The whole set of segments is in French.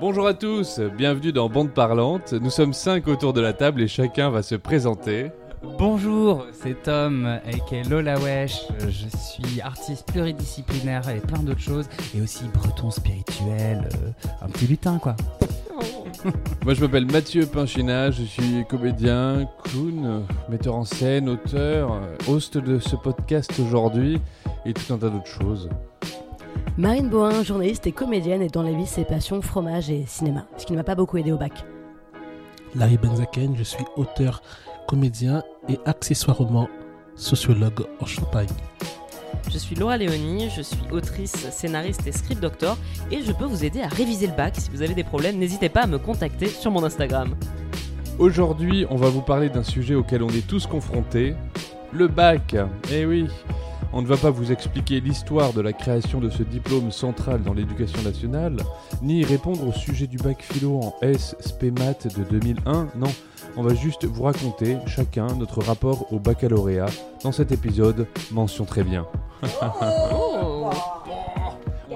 Bonjour à tous, bienvenue dans Bande Parlante. Nous sommes cinq autour de la table et chacun va se présenter. Bonjour, c'est Tom, aka Lola Wesh. Je suis artiste pluridisciplinaire et plein d'autres choses, et aussi breton spirituel, euh, un petit lutin quoi. Moi je m'appelle Mathieu Pinchina, je suis comédien, clown, metteur en scène, auteur, host de ce podcast aujourd'hui et tout un tas d'autres choses. Marine Bohin, journaliste et comédienne, et dans la vie, ses passions fromage et cinéma, ce qui ne m'a pas beaucoup aidé au bac. Larry Benzaken, je suis auteur, comédien et accessoirement sociologue en Champagne. Je suis Laura Léonie, je suis autrice, scénariste et script doctor et je peux vous aider à réviser le bac. Si vous avez des problèmes, n'hésitez pas à me contacter sur mon Instagram. Aujourd'hui, on va vous parler d'un sujet auquel on est tous confrontés, le bac. Eh oui, on ne va pas vous expliquer l'histoire de la création de ce diplôme central dans l'éducation nationale, ni répondre au sujet du bac philo en S SPEMAT de 2001, non, on va juste vous raconter chacun notre rapport au baccalauréat dans cet épisode Mention très bien.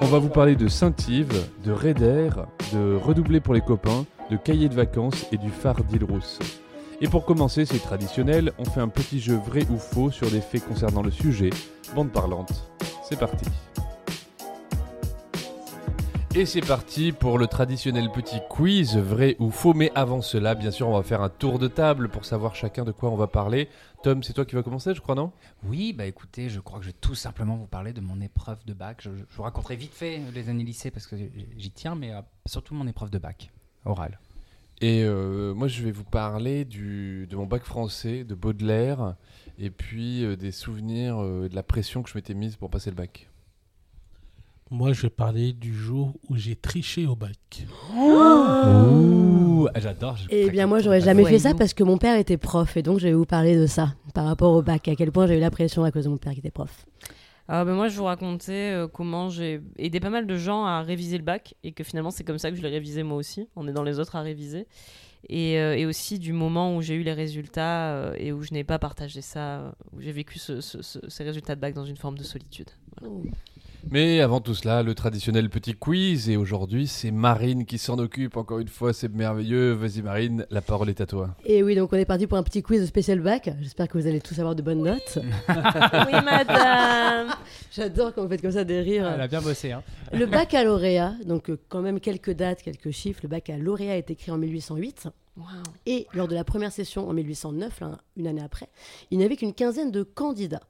On va vous parler de Saint-Yves, de Raider, de Redoubler pour les copains, de Cahiers de vacances et du phare d'Île-Rousse. Et pour commencer, c'est traditionnel, on fait un petit jeu vrai ou faux sur des faits concernant le sujet, bande parlante. C'est parti. Et c'est parti pour le traditionnel petit quiz, vrai ou faux. Mais avant cela, bien sûr, on va faire un tour de table pour savoir chacun de quoi on va parler. Tom, c'est toi qui vas commencer, je crois, non? Oui, bah écoutez, je crois que je vais tout simplement vous parler de mon épreuve de bac. Je, je vous raconterai vite fait les années lycée parce que j'y tiens, mais euh, surtout mon épreuve de bac, orale. Et euh, moi, je vais vous parler du, de mon bac français, de Baudelaire, et puis euh, des souvenirs euh, de la pression que je m'étais mise pour passer le bac. Moi, je vais parler du jour où j'ai triché au bac. Ouh, ah, j'adore. Eh bien, moi, j'aurais jamais fait ça parce que mon père était prof, et donc je vais vous parler de ça par rapport au bac, à quel point j'ai eu la pression à cause de mon père qui était prof. Alors, ben, moi, je vous racontais euh, comment j'ai aidé pas mal de gens à réviser le bac et que finalement, c'est comme ça que je l'ai révisé moi aussi, en aidant les autres à réviser. Et, euh, et aussi du moment où j'ai eu les résultats euh, et où je n'ai pas partagé ça, euh, où j'ai vécu ce- ce- ce- ces résultats de bac dans une forme de solitude. Mais avant tout cela, le traditionnel petit quiz, et aujourd'hui, c'est Marine qui s'en occupe. Encore une fois, c'est merveilleux. Vas-y, Marine, la parole est à toi. Et oui, donc on est parti pour un petit quiz spécial bac. J'espère que vous allez tous avoir de bonnes notes. oui, madame J'adore quand vous faites comme ça des rires. Elle a bien bossé, hein. Le baccalauréat, donc euh, quand même quelques dates, quelques chiffres. Le baccalauréat est écrit en 1808. Waouh. Et lors de la première session en 1809, là, une année après, il n'y avait qu'une quinzaine de candidats.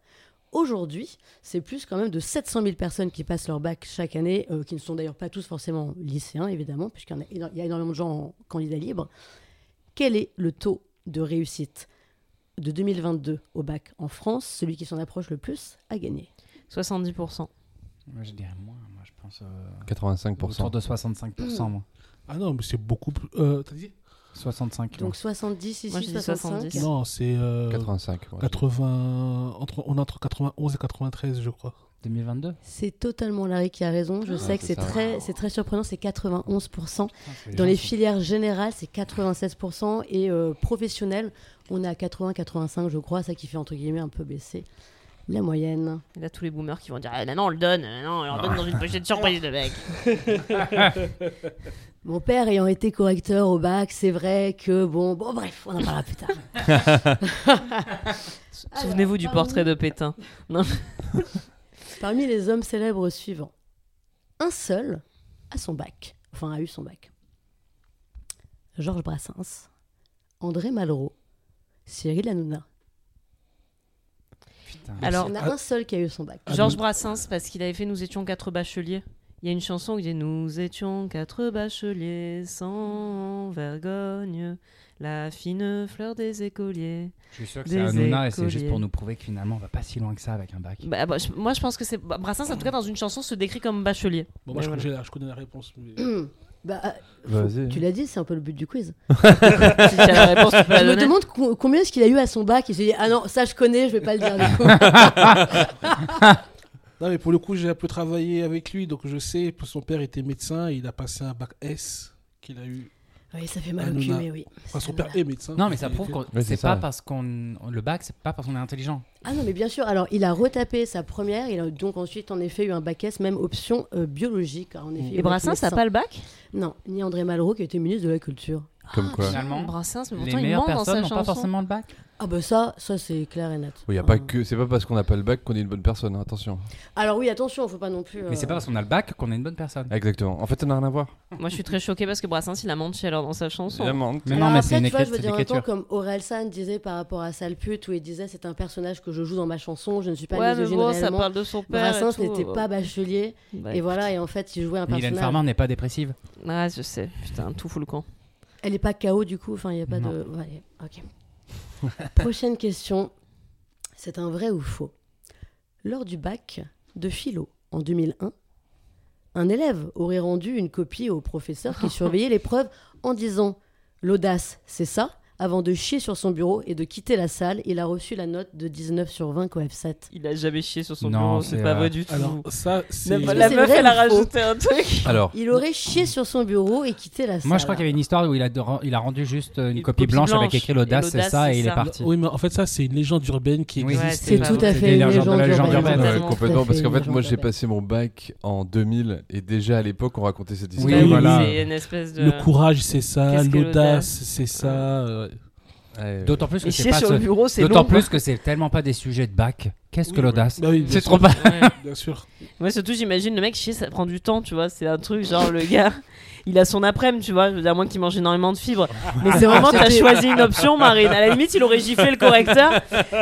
Aujourd'hui, c'est plus quand même de 700 000 personnes qui passent leur bac chaque année, euh, qui ne sont d'ailleurs pas tous forcément lycéens, évidemment, puisqu'il y, a y énormément de gens en candidats libres. Quel est le taux de réussite de 2022 au bac en France Celui qui s'en approche le plus a gagné. 70%. Moi, je dirais moins. Moi, je pense euh, 85%. autour de 65%, moi. Ah non, mais c'est beaucoup plus. euh, T'as dit? 65. Donc 70 ici, Moi, je dis 65. 70. Non, c'est. euh, 85. ouais. 80. Entre, on est entre 91 et 93, je crois. 2022. C'est totalement Larry qui a raison. Je Ah, sais que c'est très, c'est très surprenant, c'est 91%. Putain, c'est Dans les filières générales, c'est 96% et euh, professionnelles, on est à 80-85, je crois, ça qui fait entre guillemets un peu baisser la moyenne. Et là, tous les boomers qui vont dire Ah, là, non, on le donne, non, on le donne dans une pochette surprise, le mec. Mon père ayant été correcteur au bac, c'est vrai que bon, bon bref, on en parlera plus tard. Souvenez-vous du portrait de Pétain. Non. Parmi les hommes célèbres suivants, un seul a son bac, enfin a eu son bac. Georges Brassens, André Malraux, Cyril Hanouna. Alors, Il y en a un seul qui a eu son bac. Ah, Georges Brassens, parce qu'il avait fait Nous étions quatre bacheliers. Il y a une chanson qui dit Nous étions quatre bacheliers sans vergogne, la fine fleur des écoliers. je suis sûr que c'est Hanouna et c'est juste pour nous prouver que finalement, on va pas si loin que ça avec un bac. Bah, bah, je- moi, je pense que c'est. bah, Brassens, en tout cas, dans une chanson, se décrit comme bachelier. Bon, moi, je, Mais connais la- je connais la réponse. mais- Bah, euh, tu l'as dit, c'est un peu le but du quiz. si la réponse, tu Je me demande co- combien est-ce qu'il a eu à son bac. Il s'est dit Ah non, ça je connais, je vais pas le dire du coup. Non, mais pour le coup, j'ai un peu travaillé avec lui, donc je sais. Son père était médecin, et il a passé un bac S qu'il a eu. Oui, ça fait mal au cul, mais oui. Enfin, son Ça père est médecin. Non, mais ça prouve que Ouais, c'est pas parce qu'on. Le bac, c'est pas parce qu'on est intelligent. Ah non, mais bien sûr. Alors, il a retapé sa première. Il a donc ensuite, en effet, eu un bac S, même option euh, biologique. En effet, il Et Brassens, ça médecin. pas le bac? Non, ni André Malraux, qui était ministre de la Culture. Comme quoi. Finalement, Brassens, mais les pourtant il meilleures ment dans personnes sa n'ont pas chanson. forcément le bac. Ah bah ça, ça c'est clair et net. Il y a pas Ah. que, c'est pas parce qu'on n'a pas le bac qu'on est une bonne personne, hein, attention. Alors oui, attention, faut pas non plus. Mais c'est euh, pas parce qu'on a le bac qu'on est une bonne personne. Exactement. En fait, ça n'a rien à voir. Moi je suis très choquée parce que Brassens il a menti alors dans sa chanson. Vraiment. Mais non, mais c'est une tu vois, je veux dire en même temps, comme Aurel San disait par rapport à Sale pute, où il disait c'est un personnage que je joue dans ma chanson, je ne suis pas ouais, mais misogyne bon, ça réellement. parle de son père. Brassens et tout. n'était pas bachelier, Bah, et voilà, et en fait, il jouait un Mais Hélène personnage. Farmer n'est pas dépressive. Ouais, je sais. Putain, tout fout le camp. Elle est pas KO du coup, enfin, il n'y a pas Non. de. ouais, ok. Prochaine question. C'est un vrai ou faux? Lors du bac de philo en 2001, un élève aurait rendu une copie au professeur qui surveillait l'épreuve en disant L'audace, c'est ça? Avant de chier sur son bureau et de quitter la salle, il a reçu la note de 19 sur 20 coef 7. Il a jamais chié sur son Non, bureau, c'est pas vrai. du tout. Alors, ça, c'est. La, meuf, vrai elle a rajouté un truc. Alors, Il aurait chié sur son bureau et quitté la salle. Moi, je crois qu'il y avait une histoire où il a, de- il a rendu juste euh, une, Une copie, copie blanche, avec écrit l'audace, c'est ça, et il est parti. Oui, mais en fait, ça, c'est une légende urbaine qui Oui, existe. C'est tout à fait une légende la légende urbaine. complètement. Parce qu'en fait, moi, j'ai passé mon bac en 2000 et déjà à l'époque, on racontait cette Oui, histoire. voilà. C'est une espèce de. Le courage, c'est ça. L'audace, l'audace c'est ça. Euh. D'autant plus que c'est chier pas sur ce- le bureau, c'est D'autant plus que c'est tellement pas des sujets de bac. Qu'est-ce que l'audace bah oui, C'est trop pas. Ouais. Bien sûr. Moi, surtout, j'imagine le mec chier, ça prend du temps, tu vois. C'est un truc, genre, le gars, il a son après-midi, tu vois. Je veux dire, à moins qu'il mange énormément de fibres. Mais c'est vraiment, t'as choisi une option, Marine. À la limite, il aurait giflé le correcteur.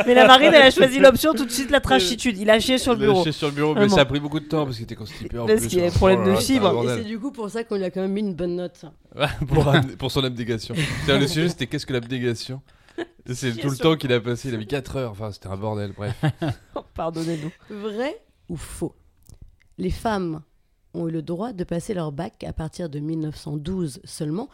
Mais la Marine, elle a choisi l'option tout de suite, la trachitude. Il a chié sur le Il a bureau. chié sur le bureau, mais ça a pris beaucoup de temps parce qu'il était constipé en Parce plus. qu'il y avait Oh problème là de là, c'est un fibre. Et c'est du coup pour ça qu'on lui a quand même mis une bonne note. Pour, ab- pour son. C'est-à-dire, le sujet c'était qu'est-ce que l'abnégation Et C'est tout le temps qu'il a passé, il a mis 4 heures, enfin c'était un bordel, bref. Pardonnez-nous. Vrai ou faux? Les femmes ont eu le droit de passer leur bac à partir de 1912 seulement,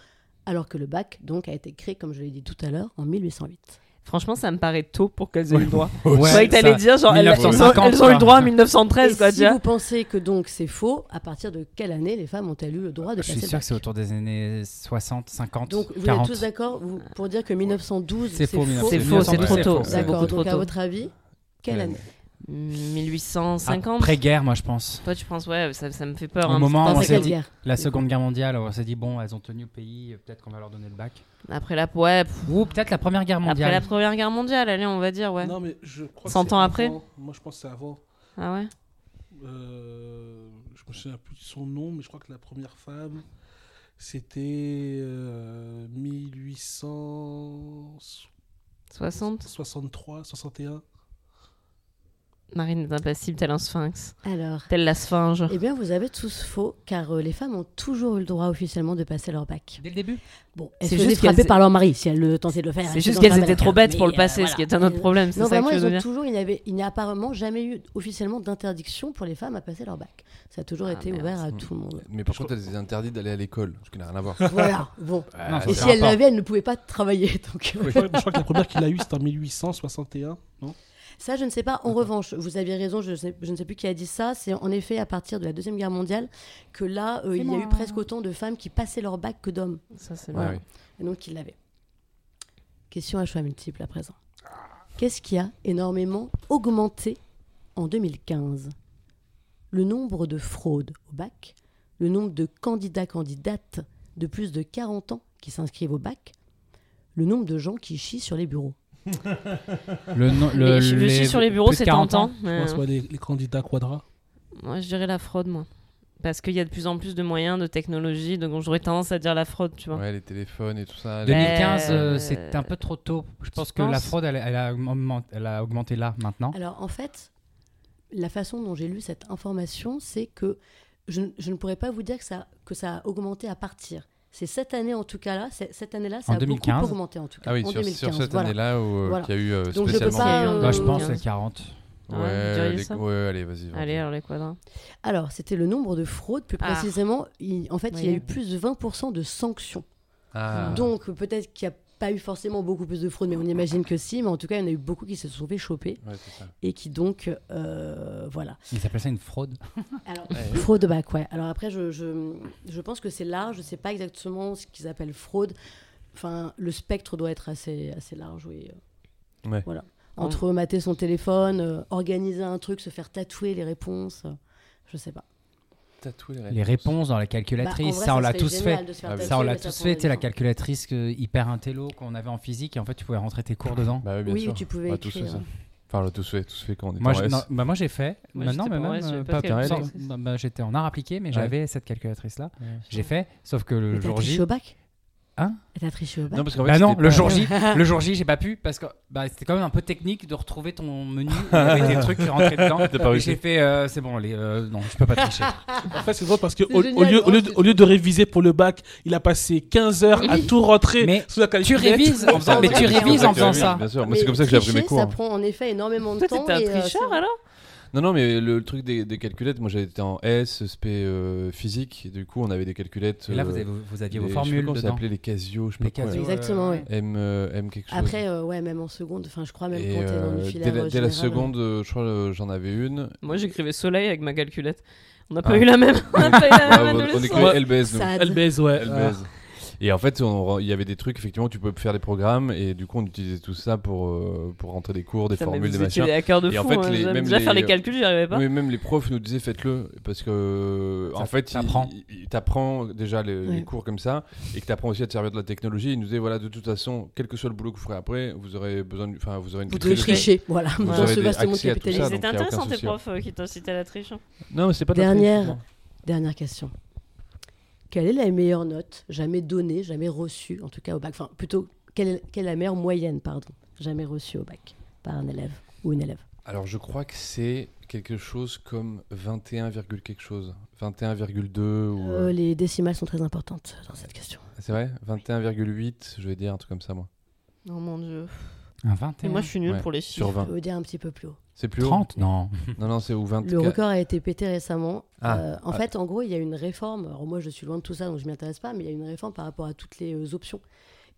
alors que le bac donc a été créé, comme je l'ai dit tout à l'heure, en 1808. Franchement, ça me paraît tôt pour qu'elles aient eu le droit. Ouais, que t'allais ça- dire, genre, elles, elles ont, 1950, elles ont eu le droit en quoi. 1913, Et quoi, si déjà. vous pensez que donc c'est faux, à partir de quelle année les femmes ont-elles eu le droit de Je suis passer sûr que c'est autour des années 60, 50, Donc vous 40. êtes tous d'accord pour dire que 1912 C'est faux, C'est 1912. faux, c'est trop c'est tôt. faux. C'est D'accord, donc à votre avis, quelle Ouais. année 1850 Après-guerre, moi, je pense. Toi, tu penses, ouais, ça, ça me fait peur. Au hein, moment où on s'est dit la Seconde Guerre mondiale, on s'est dit bon, elles ont tenu le pays, peut-être qu'on va leur donner le bac. Après la, ouais, pff, Ou peut-être la Première Guerre après mondiale. la Première Guerre mondiale, allez, on va dire, ouais. Non, mais je crois que 100 c'est ans après avant. Moi, je pense que c'est avant. Ah ouais? Euh, je me souviens plus de son nom, mais je crois que la première femme, c'était euh, 1863, 60 61. Marine est impassible, tel un sphinx. Alors, Telle la sphinge. eh bien vous avez tous faux, car euh, les femmes ont toujours eu le droit officiellement de passer leur bac. Dès le début Bon, elles C'est se faisaient juste frapper qu'elles- par leur mari si elles le tentaient de le faire. C'est elles juste qu'elles étaient trop bêtes pour le Mais, passer, euh, ce qui est un autre problème. C'est Non, vraiment, ils ont toujours, il n'y a apparemment jamais eu officiellement d'interdiction pour les femmes à passer leur bac. Ça a toujours Ah, été ouvert à tout le monde. Mais par contre, elle est interdite d'aller à l'école, ce qui n'a rien à voir. voilà, bon. Ah, Et si elle rapport. l'avait, elle ne pouvait pas travailler. Euh, Je, crois, je crois que la première qu'il a eue, c'était en 1861. Non? Ça, je ne sais pas. En revanche, vous aviez raison, je, sais- je ne sais plus qui a dit ça. C'est en effet à partir de la Deuxième Guerre mondiale que là, euh, il y a eu moi. presque autant de femmes qui passaient leur bac que d'hommes. Ça, c'est Ouais, oui. Et donc, ils l'avaient. Question à choix multiple à présent. Qu'est-ce qui a énormément augmenté en 2015 Le nombre de fraudes au bac, le nombre de candidats-candidates de plus de 40 ans qui s'inscrivent au bac, le nombre de gens qui chient sur les bureaux. Le, no- le, sur les bureaux, c'est 40 tentant. Moi, c'est les, les candidats quadra. Moi, je dirais la fraude, moi. Parce qu'il y a de plus en plus de moyens, de technologie, donc j'aurais tendance à dire la fraude, tu vois. Ouais, les téléphones et tout ça. 2015, Euh, c'est un peu trop tôt. Je pense que la fraude, elle, elle a augmenté, elle a augmenté là, maintenant. Alors en fait, la façon dont j'ai lu cette information, c'est que je, ne- je ne pourrais pas vous dire que ça, que ça a augmenté à partir. C'est cette année en tout cas là, cette année-là, ça En a 2015. beaucoup augmenté en tout cas. Ah oui, en sur, 2015, sur cette voilà. année-là où euh, Voilà. qu'il y a eu euh, Donc, je spécialement. pas, des- euh, je pense 15. 40. Ah ouais, les- allez, vas-y. Allez, alors les quadrants. Alors c'était le nombre de fraudes, plus Ah. précisément, il- en fait, il y a eu plus de 20% de sanctions. Ah. Donc peut-être qu'il y a pas eu forcément beaucoup plus de fraude, mais on imagine que si. Mais en tout cas, il y en a eu beaucoup qui se sont fait choper Ouais, et qui donc, euh, voilà. Ils appellent ça une fraude. Alors, Ouais. fraude au bac, ouais. Alors après, je, je, je pense que c'est large. Je sais pas exactement ce qu'ils appellent fraude. Enfin, le spectre doit être assez, assez large, oui. Ouais. Voilà. Entre mater son téléphone, euh, organiser un truc, se faire tatouer les réponses, euh, je sais pas. Tatouer les Les réponses dans la Bah, calculatrice, vrai, ça on l'a tous fait. Ah Ça on l'a tous fait, tu sais, du la calculatrice que- hyper intello qu'on avait en physique et en fait tu pouvais rentrer tes cours dedans. Bah oui, bien Oui, sûr. tu pouvais tous fait. Enfin, on a tous fait, tous fait quand on était Moi, en je- S. non, bah, moi j'ai fait. Moi, Maintenant, même euh, pas bah, bah, j'étais en art appliqué, mais Ouais. j'avais cette calculatrice là. Ouais. J'ai fait, sauf que le jour J. au bac Hein T'as triché au bac Non, parce qu'en fait, Bah non, le pas- jour J, le jour J, j'ai pas pu parce que bah, c'était quand même un peu technique de retrouver ton menu. Il y avait des trucs qui rentraient dedans. Et j'ai fait, euh, c'est bon, les, euh, non, je peux pas tricher. En fait, c'est drôle parce que au, génial, au lieu, au, lieu, vraiment, au lieu de réviser pour le bac, il a passé 15 heures à Oui. tout rentrer Mais sous la tu révises en faisant, mais tu révises en faisant ça. Bien sûr, c'est comme ça que j'ai appris mes cours. Ça prend en effet énormément de Toi, temps. t'étais un euh, tricheur alors? Non, non, mais le, le truc des, des calculettes, moi j'étais en S, SP euh, physique, et du coup on avait des calculettes. Et là, euh, vous, avez, vous aviez vos je sais formules dedans. s'appelait les Casio, je sais Les pas quoi. Casio, là. Exactement, euh, oui. M, euh, M quelque chose. Après, euh, ouais, même en seconde, enfin, je crois même et quand t'es dans euh, filière dès, la, euh, dès la seconde, euh, je crois euh, j'en avais une. Moi, j'écrivais soleil avec ma calculette. On n'a pas Ah. eu la même. On n'a pas eu la Ah, même on, écrivait LBS LBS, ouais. LBS. Et en fait, il y avait des trucs, effectivement, tu peux faire des programmes, et du coup on utilisait tout ça pour, euh, pour rentrer des cours, des formules, des machins. des hackers de Et en fou. fait, hein. les- même déjà les- faire les calculs, j'y arrivais pas. Oui, même les profs nous disaient faites-le parce que en fait, t'apprend. il, il- il t'apprend déjà les, cours comme ça et que t'apprends aussi à te servir de la technologie. Il nous disait voilà, de toute façon, quel que soit le boulot que vous ferez après, vous aurez besoin, de- enfin, vous aurez une Vous devez tricher, voilà, Vous dans aurez ce des accès à tout ça, C'était intéressant tes hein. profs euh, qui t'incitaient à la triche. hein. Non, mais c'est pas Dernière. Dernière question. Quelle est la meilleure note jamais donnée, jamais reçue, en tout cas au bac? Enfin, plutôt, quelle est, quelle est la meilleure moyenne, pardon, jamais reçue au bac par un élève ou une élève? Alors, je crois que c'est quelque chose comme 21, virgule quelque chose, 21,2 ou Euh, Les décimales sont très importantes dans cette question. c'est vrai, 21,8, je vais dire un truc comme ça moi. Oh mon dieu. Un Et 21. moi, je suis nulle Ouais, pour les Sur chiffres. 20. Je veux dire un petit peu plus haut. C'est plus haut 30 Non. Non, non, c'est ou 24. Le record a été pété récemment. Ah. Euh, en Ah. fait, en gros, il y a une réforme. Alors moi, je suis loin de tout ça, donc je m'y intéresse pas, mais il y a une réforme par rapport à toutes les euh, options.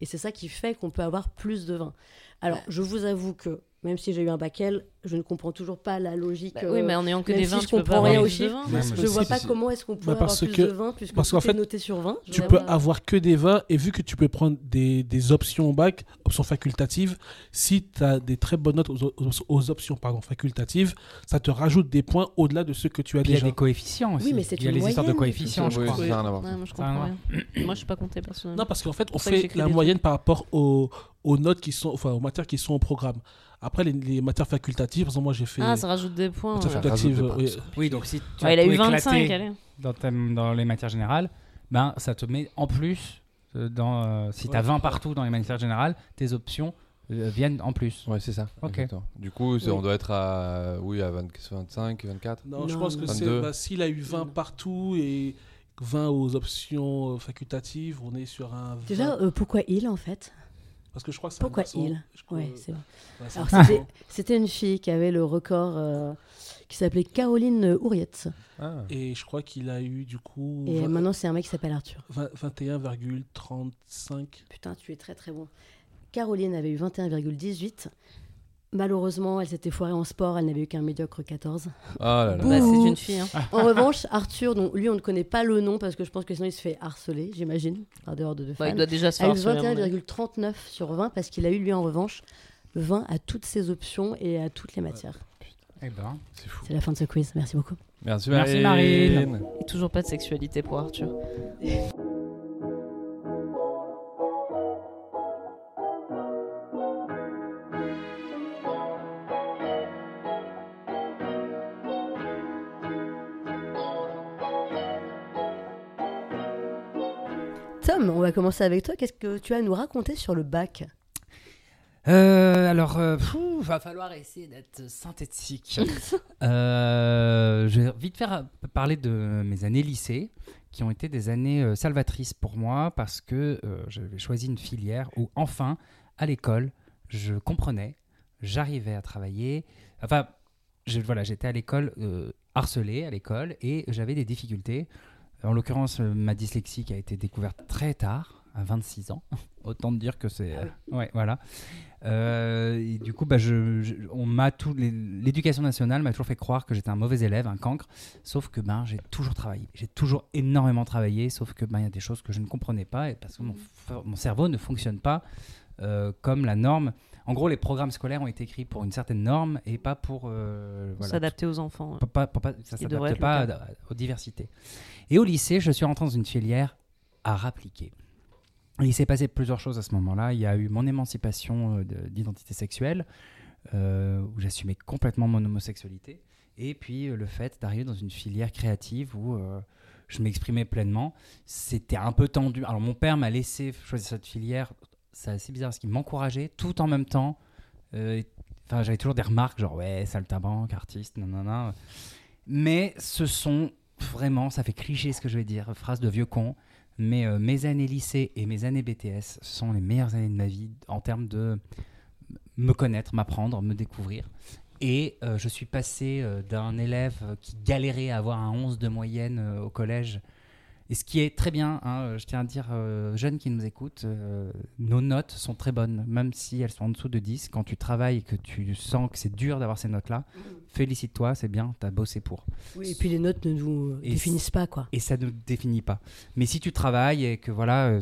Et c'est ça qui fait qu'on peut avoir plus de vin. Alors, je vous avoue que même si j'ai eu un bac L, je ne comprends toujours pas la logique. Bah euh, oui, mais en ayant que des si vins, je comprends rien aux chiffres, Je vois Si, pas si. comment est-ce qu'on pourrait Bah, parce avoir plus que- de vin puisque parce tout qu'en fait, est noté sur 20. Je Tu peux avoir- avoir que des vins et vu que tu peux prendre des, des options au bac, options facultatives, si tu as des très bonnes notes aux, aux- aux options pardon, facultatives, ça te rajoute des points au-delà de ceux que tu as Puis il y a déjà. des coefficients aussi. Oui, mais c'est Il y a les histoires de moyenne. coefficients, je crois. Ouais, moi, je comprends rien rien. Moi, je suis pas comptée personnellement. Non, parce qu'en fait, on fait la moyenne par rapport aux, aux notes qui sont, enfin, aux matières qui sont au programme. Après, les, les matières facultatives, par exemple, moi j'ai fait. Ah, ça rajoute des points. matières ouais. rajoute facultatives, oui. points. Oui, donc si tu Ouais, as il a eu 25, éclaté allez. dans, ta- dans les matières générales, ben, ça te met en plus, euh, dans, euh, si tu as Ouais. 20 partout dans les matières générales, tes options euh, viennent en plus. Ouais, c'est ça. Ok. exactement. Du coup, Oui. on doit être à oui à 20 25, 24. Non, je Non, pense que c'est. 22. bah, S'il a eu 20 Non. partout et 20 aux options facultatives, on est sur un. 20. Déjà, euh, pourquoi il en fait? Parce que je crois que c'est un Pourquoi garçon. il? Ouais, c'est vrai. ouais, c'est un Alors, garçon. c'était- C'était une fille qui avait le record euh, qui s'appelait Caroline Ouriette. Ah. Et je crois qu'il a eu du coup. Et maintenant, c'est un mec qui s'appelle Arthur. 20 21,35. Putain, tu es très très bon. Caroline avait eu 21,18. Malheureusement, elle s'était foirée en sport, elle n'avait eu qu'un médiocre 14. Ah là là. Bah, c'est une fille. hein. En revanche, Arthur, dont lui, on ne connaît pas le nom parce que je pense que sinon il se fait harceler, j'imagine, par dehors de deux Bah, il fans. doit déjà se a faire eu harceler, à mon avis. 21,39 sur 20 parce qu'il a eu, lui, en revanche, 20 à toutes ses options et à toutes les matières. Eh ben, C'est fou. C'est la fin de ce quiz. Merci beaucoup. Merci Merci, Marine. Marine. Et toujours pas de sexualité pour Arthur. Commencer avec toi. Qu'est-ce que tu as à nous raconter sur le bac Euh, alors, euh, pfou, va falloir essayer d'être synthétique. Euh, je vais vite faire parler de mes années lycée, qui ont été des années euh, salvatrices pour moi parce que j'avais choisi une filière où enfin, à l'école, je comprenais, j'arrivais à travailler. Enfin, je- voilà, j'étais à l'école harcelé à l'école et j'avais des difficultés. En l'occurrence, euh, ma dyslexie qui a été découverte très tard, à 26 ans. Autant dire que c'est. Ah euh, ouais, voilà. Euh, et du coup, bah, je, je- on m'a tout, l'éducation nationale m'a toujours fait croire que j'étais un mauvais élève, un cancre. Sauf que ben, j'ai toujours travaillé. J'ai toujours énormément travaillé. Sauf que ben, il y a des choses que je ne comprenais pas et parce que mon, cerveau ne fonctionne pas euh, comme la norme. En gros, les programmes scolaires ont été écrits pour une certaine norme et pas pour euh, voilà, S'adapter aux enfants. pour pas, pour pas- ça devrait s'adapte pas à- aux diversités. Et au lycée, je suis rentré dans une filière art appliqué. Et il s'est passé plusieurs choses à ce moment-là. Il y a eu mon émancipation euh, de- d'identité sexuelle, euh, où j'assumais complètement mon homosexualité. Et puis euh, le fait d'arriver dans une filière créative où euh, je m'exprimais pleinement. C'était un peu tendu. Alors mon père m'a laissé choisir cette filière. C'est assez bizarre parce qu'il m'encourageait tout en même temps. Euh, Enfin, j'avais toujours des remarques genre ouais, saltabanque, artiste, nanana. Mais ce sont vraiment, ça fait cliché ce que je vais dire, phrase de vieux con. Mais euh, mes années lycée et mes années BTS sont les meilleures années de ma vie en termes de me connaître, m'apprendre, me découvrir. Et euh, je suis passé d'un élève qui galérait à avoir un 11 de moyenne au collège. Et ce qui est très bien, hein, euh, je tiens à dire, euh, jeunes qui nous écoutent, euh, nos notes sont très bonnes, même si elles sont en dessous de 10. Quand tu travailles et que tu sens que c'est dur d'avoir ces notes-là, félicite-toi, c'est bien, tu as bossé pour. Oui, et puis les notes ne nous Et définissent pas, quoi. Et ça ne définit pas. Mais si tu travailles et que voilà, euh,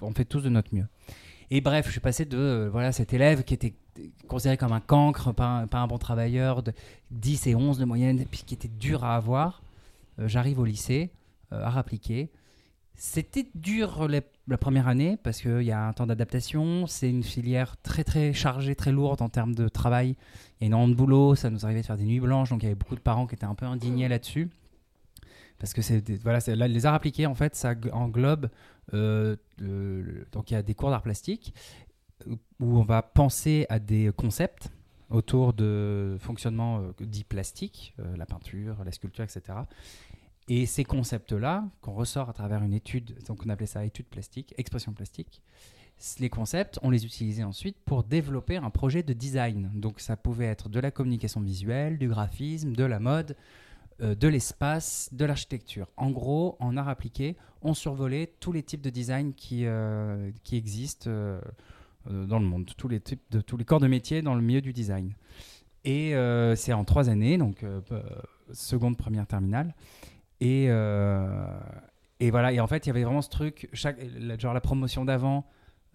on fait tous de notre mieux. Et bref, je suis passé de euh, voilà, cet élève qui était considéré comme un cancre, pas un, pas un bon travailleur, de 10 et 11 de moyenne, et puis qui était dur à avoir. Euh, J'arrive au lycée, euh, à appliquer. C'était dur la première année parce qu'il y a un temps d'adaptation. C'est une filière très très chargée, très lourde en termes de travail. Il y a énormément de boulot. Ça nous arrivait de faire des nuits blanches. Donc il y avait beaucoup de parents qui étaient un peu indignés là-dessus. Parce que c'est voilà, les arts appliqués, en fait, ça englobe. euh, donc il y a des cours d'art plastique euh, où on va penser à des concepts autour de fonctionnement euh, dit plastique, euh, la peinture, la sculpture, etc. Et ces concepts-là, qu'on ressort à travers une étude, donc on appelait ça étude plastique, expression plastique, les concepts, on les utilisait ensuite pour développer un projet de design. Donc ça pouvait être de la communication visuelle, du graphisme, de la mode, euh, de l'espace, de l'architecture. En gros, en art appliqué, on survolait tous les types de design qui, euh, qui existent euh, dans le monde, tous les, types de, tous les corps de métier dans le milieu du design. Et c'est en trois années, donc seconde, première, terminale. Et, euh, et voilà, et en fait, il y avait vraiment ce truc, chaque, genre la promotion d'avant,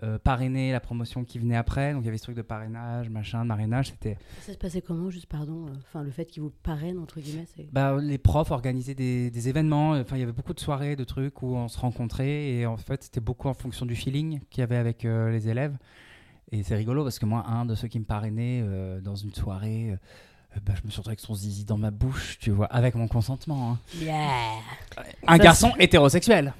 euh, parrainer la promotion qui venait après, donc il y avait ce truc de parrainage, machin, de marrainage, c'était... Ça se passait comment, juste pardon euh, Enfin, le fait qu'ils vous parrainent, entre guillemets, c'est. Bah, les profs organisaient des, des événements, enfin il y avait beaucoup de soirées, de trucs où on se rencontrait et en fait c'était beaucoup en fonction du feeling qu'il y avait avec euh, les élèves. Et c'est rigolo parce que moi, un de ceux qui me parrainait euh, dans une soirée, bah, je me suis retrouvé avec son zizi dans ma bouche, tu vois, avec mon consentement. hein. Yeah Un Ça, garçon hétérosexuel.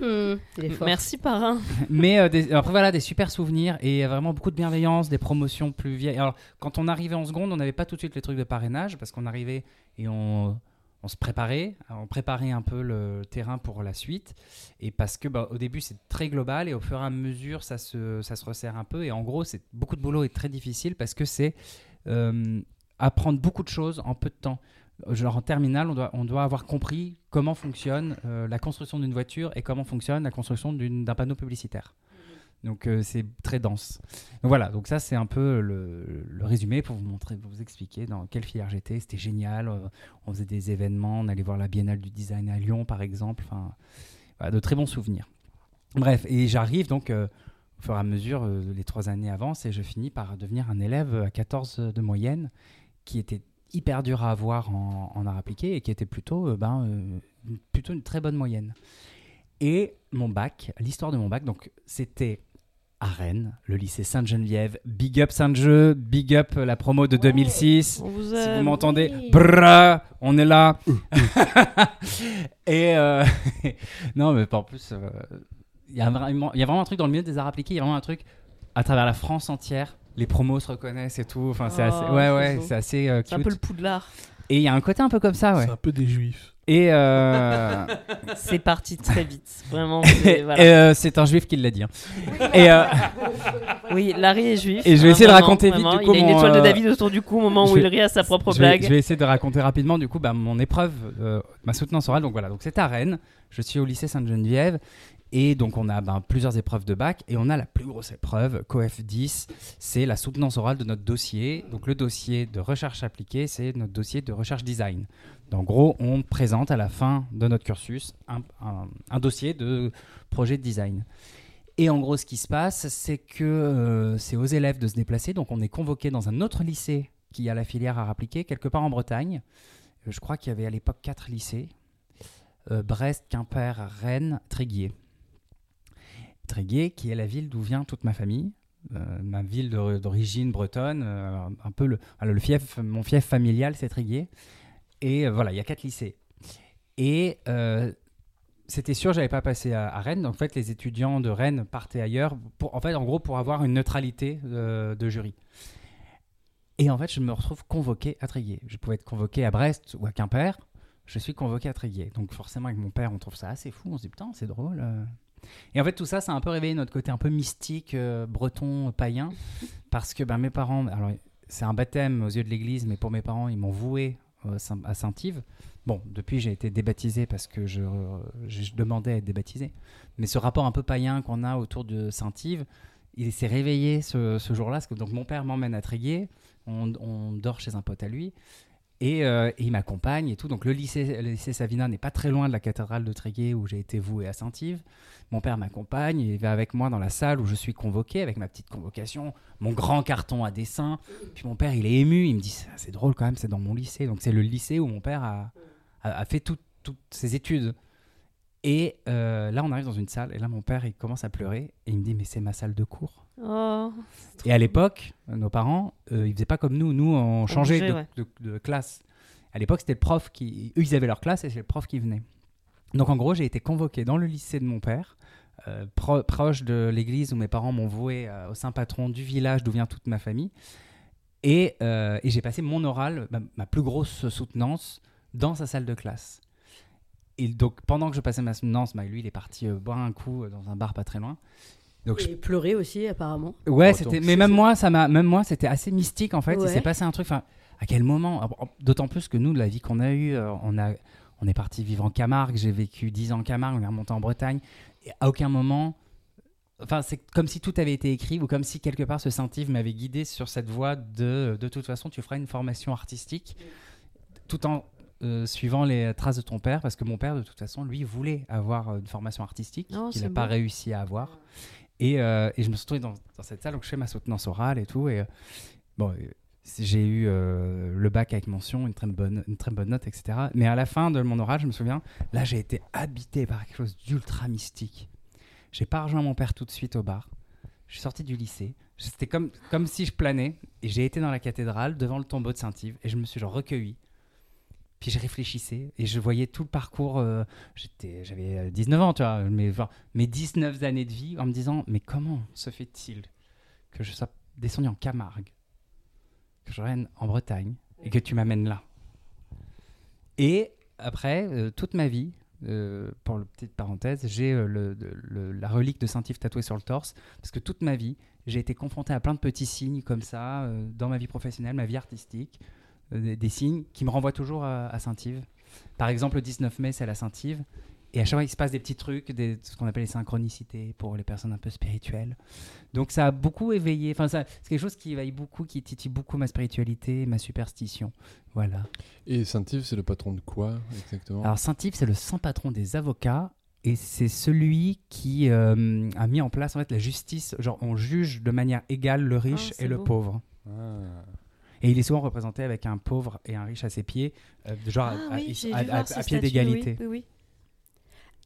Il est fort. Merci parrain. Mais euh, des- après voilà, des super souvenirs et euh, vraiment beaucoup de bienveillance, des promotions plus vieilles. Alors quand on arrivait en seconde, on n'avait pas tout de suite les trucs de parrainage parce qu'on arrivait et on, on se préparait, on préparait un peu le terrain pour la suite. Et parce que bah, au début c'est très global et au fur et à mesure ça se, ça se resserre un peu. Et en gros, c'est beaucoup de boulot est très difficile parce que c'est euh, apprendre beaucoup de choses en peu de temps. Genre en terminale, on doit, on doit avoir compris comment fonctionne euh, la construction d'une voiture et comment fonctionne la construction d'un panneau publicitaire. Donc euh, c'est très dense. Donc voilà, donc ça c'est un peu le, résumé pour vous montrer, pour vous expliquer dans quelle filière j'étais. C'était génial. on faisait des événements, on allait voir la Biennale du design à Lyon par exemple. Enfin, de très bons souvenirs. Bref, et j'arrive donc euh, au fur et à mesure, les trois années avancent et je finis par devenir un élève à 14 de moyenne qui était hyper dur à avoir en, en art appliqué et qui était plutôt, euh, ben, euh, une- plutôt une très bonne moyenne. Et mon bac, l'histoire de mon bac, donc c'était à Rennes, le lycée Sainte-Geneviève. Big up Saint-Jeu, big up la promo de 2006. On vous Si vous m'entendez, oui. on est là. Et euh, non, mais en plus, euh, il y, a vraiment- il y a vraiment un truc dans le milieu des arts appliqués, il y a vraiment un truc à travers la France entière. Les promos se reconnaissent et tout. Enfin, c'est Oh, assez, ouais, c'est ouais, c'est assez euh, C'est un peu le poudlard. Et il y a un côté un peu comme ça, ouais. C'est un peu des juifs. Et, euh, C'est parti très vite. Vraiment. c'est- voilà. euh, c'est un juif qui l'a dit. hein. Et euh, Oui, Larry est juif. Et je vais essayer de raconter vite, du coup, Il a une étoile de David autour du cou au moment où vais- il rit à sa propre je, vais, blague. je vais essayer de raconter rapidement du coup bah, mon épreuve, euh, ma soutenance orale. Donc voilà, donc c'était à Rennes. Je suis au lycée Sainte-Geneviève Et donc, on a ben, plusieurs épreuves de bac et on a la plus grosse épreuve, COEF 10, c'est la soutenance orale de notre dossier. Donc, le dossier de recherche appliquée, c'est notre dossier de recherche design. En gros, on présente à la fin de notre cursus un, dossier de projet de design. Et en gros, ce qui se passe, c'est que euh, c'est aux élèves de se déplacer. Donc, on est convoqué dans un autre lycée qui a la filière à appliquer, quelque part en Bretagne. Euh, Je crois qu'il y avait à l'époque quatre lycées Euh, Brest, Quimper, Rennes, Tréguier. Tréguier, qui est la ville d'où vient toute ma famille. Euh, ma ville d'origine bretonne, euh, un peu le, le fief, mon fief familial, c'est Tréguier. Et euh, voilà, il y a quatre lycées. Et c'était sûr, j'allais pas passer à, Rennes. Donc, en fait, les étudiants de Rennes partaient ailleurs, en fait, en gros, pour avoir une neutralité de jury. Et en fait, je me retrouve convoqué à Tréguier. Je pouvais être convoqué à Brest ou à Quimper. Je suis convoqué à Tréguier. Donc, forcément, avec mon père, on trouve ça assez fou. On se dit, putain, c'est drôle. Et en fait, tout ça, ça a un peu réveillé notre côté un peu mystique, euh, breton, païen. Parce que ben, mes parents, alors, c'est un baptême aux yeux de l'église, mais pour mes parents, ils m'ont voué euh, à Saint-Yves. Bon, depuis, j'ai été débaptisé parce que je, je demandais à être débaptisé. Mais ce rapport un peu païen qu'on a autour de Saint-Yves, il s'est réveillé ce, ce jour-là. Donc, mon père m'emmène à Tréguier. On, on dort chez un pote à lui. Et, euh, et il m'accompagne et tout. Donc, le lycée, le lycée Savina n'est pas très loin de la cathédrale de Tréguier où j'ai été voué à Saint-Yves. Mon père m'accompagne, il va avec moi dans la salle où je suis convoqué avec ma petite convocation, mon grand carton à dessin. Puis mon père, il est ému, il me dit c'est drôle quand même, c'est dans mon lycée. Donc c'est le lycée où mon père a, a, a fait tout- toutes ses études. Et euh, là, on arrive dans une salle et là, mon père, il commence à pleurer et il me dit mais c'est ma salle de cours. Oh. Et à l'époque, nos parents, euh, ils faisaient pas comme nous. Nous, on changeait bougeait, de, ouais. de- de classe. À l'époque, c'était le prof qui. Eux, ils avaient leur classe et c'est le prof qui venait. Donc, en gros, j'ai été convoqué dans le lycée de mon père, euh, pro- proche de l'église où mes parents m'ont voué euh, au saint patron du village d'où vient toute ma famille. Et, euh, et j'ai passé mon oral, ma, ma plus grosse soutenance, dans sa salle de classe. Et donc, pendant que je passais ma soutenance, bah, lui, il est parti euh, boire un coup euh, dans un bar pas très loin. Donc, je Et pleurer aussi, apparemment. Ouais, Oh, c'était. Mais même moi, ça m'a. Même moi, c'était assez mystique en fait. Il Ouais. s'est passé un truc. Enfin, à quel moment? D'autant plus que nous, la vie qu'on a eue, euh, on a, on est parti vivre en Camargue. J'ai vécu 10 ans en Camargue. On est remonté en Bretagne. Et à aucun moment. Enfin, c'est comme si tout avait été écrit ou comme si quelque part ce Saint-Yves m'avait guidé sur cette voie de. De toute façon, tu feras une formation artistique, tout en euh, suivant les traces de ton père, parce que mon père, de toute façon, lui voulait avoir euh, une formation artistique Oh, qu'il n'a pas réussi à avoir. Et, euh, et je me suis retrouvé dans, dans cette salle, donc je fais ma soutenance orale et tout. Et bon, j'ai eu euh, le bac avec mention, une très, bonne, une très bonne note, etc. Mais à la fin de mon oral, je me souviens, là, j'ai été habité par quelque chose d'ultra mystique. J'ai pas rejoint mon père tout de suite au bar. Je suis sorti du lycée. C'était comme, comme si je planais. Et j'ai été dans la cathédrale, devant le tombeau de Saint-Yves. Et je me suis genre recueilli. Puis je réfléchissais et je voyais tout le parcours. euh, j'étais, j'avais euh, 19 ans, tu vois, mes, mes 19 années de vie en me disant Mais comment se fait-il que je sois descendu en Camargue, que je revienne en Bretagne et que tu m'amènes là Et après, euh, toute ma vie, euh, pour la petite parenthèse, j'ai euh, le- la relique de Saint-Yves tatouée sur le torse parce que toute ma vie, j'ai été confronté à plein de petits signes comme ça dans ma vie professionnelle, ma vie artistique des, des signes qui me renvoient toujours à, à Saint-Yves. Par exemple, le 19 mai, c'est la Saint-Yves. Et à chaque fois, il se passe des petits trucs, des, ce qu'on appelle les synchronicités pour les personnes un peu spirituelles. Donc ça a beaucoup éveillé, enfin c'est quelque chose qui éveille beaucoup, qui titille beaucoup ma spiritualité, et ma superstition. Voilà. Et Saint-Yves, c'est le patron de quoi exactement? Alors Saint-Yves, c'est le saint patron des avocats. Et c'est celui qui euh, a mis en place en fait la justice. Genre, on juge de manière égale le riche Ah, et le beau. pauvre. Ah. Et il est souvent représenté avec un pauvre et un riche à ses pieds, euh, genre Ah à, à- oui, pied d'égalité. Oui, oui.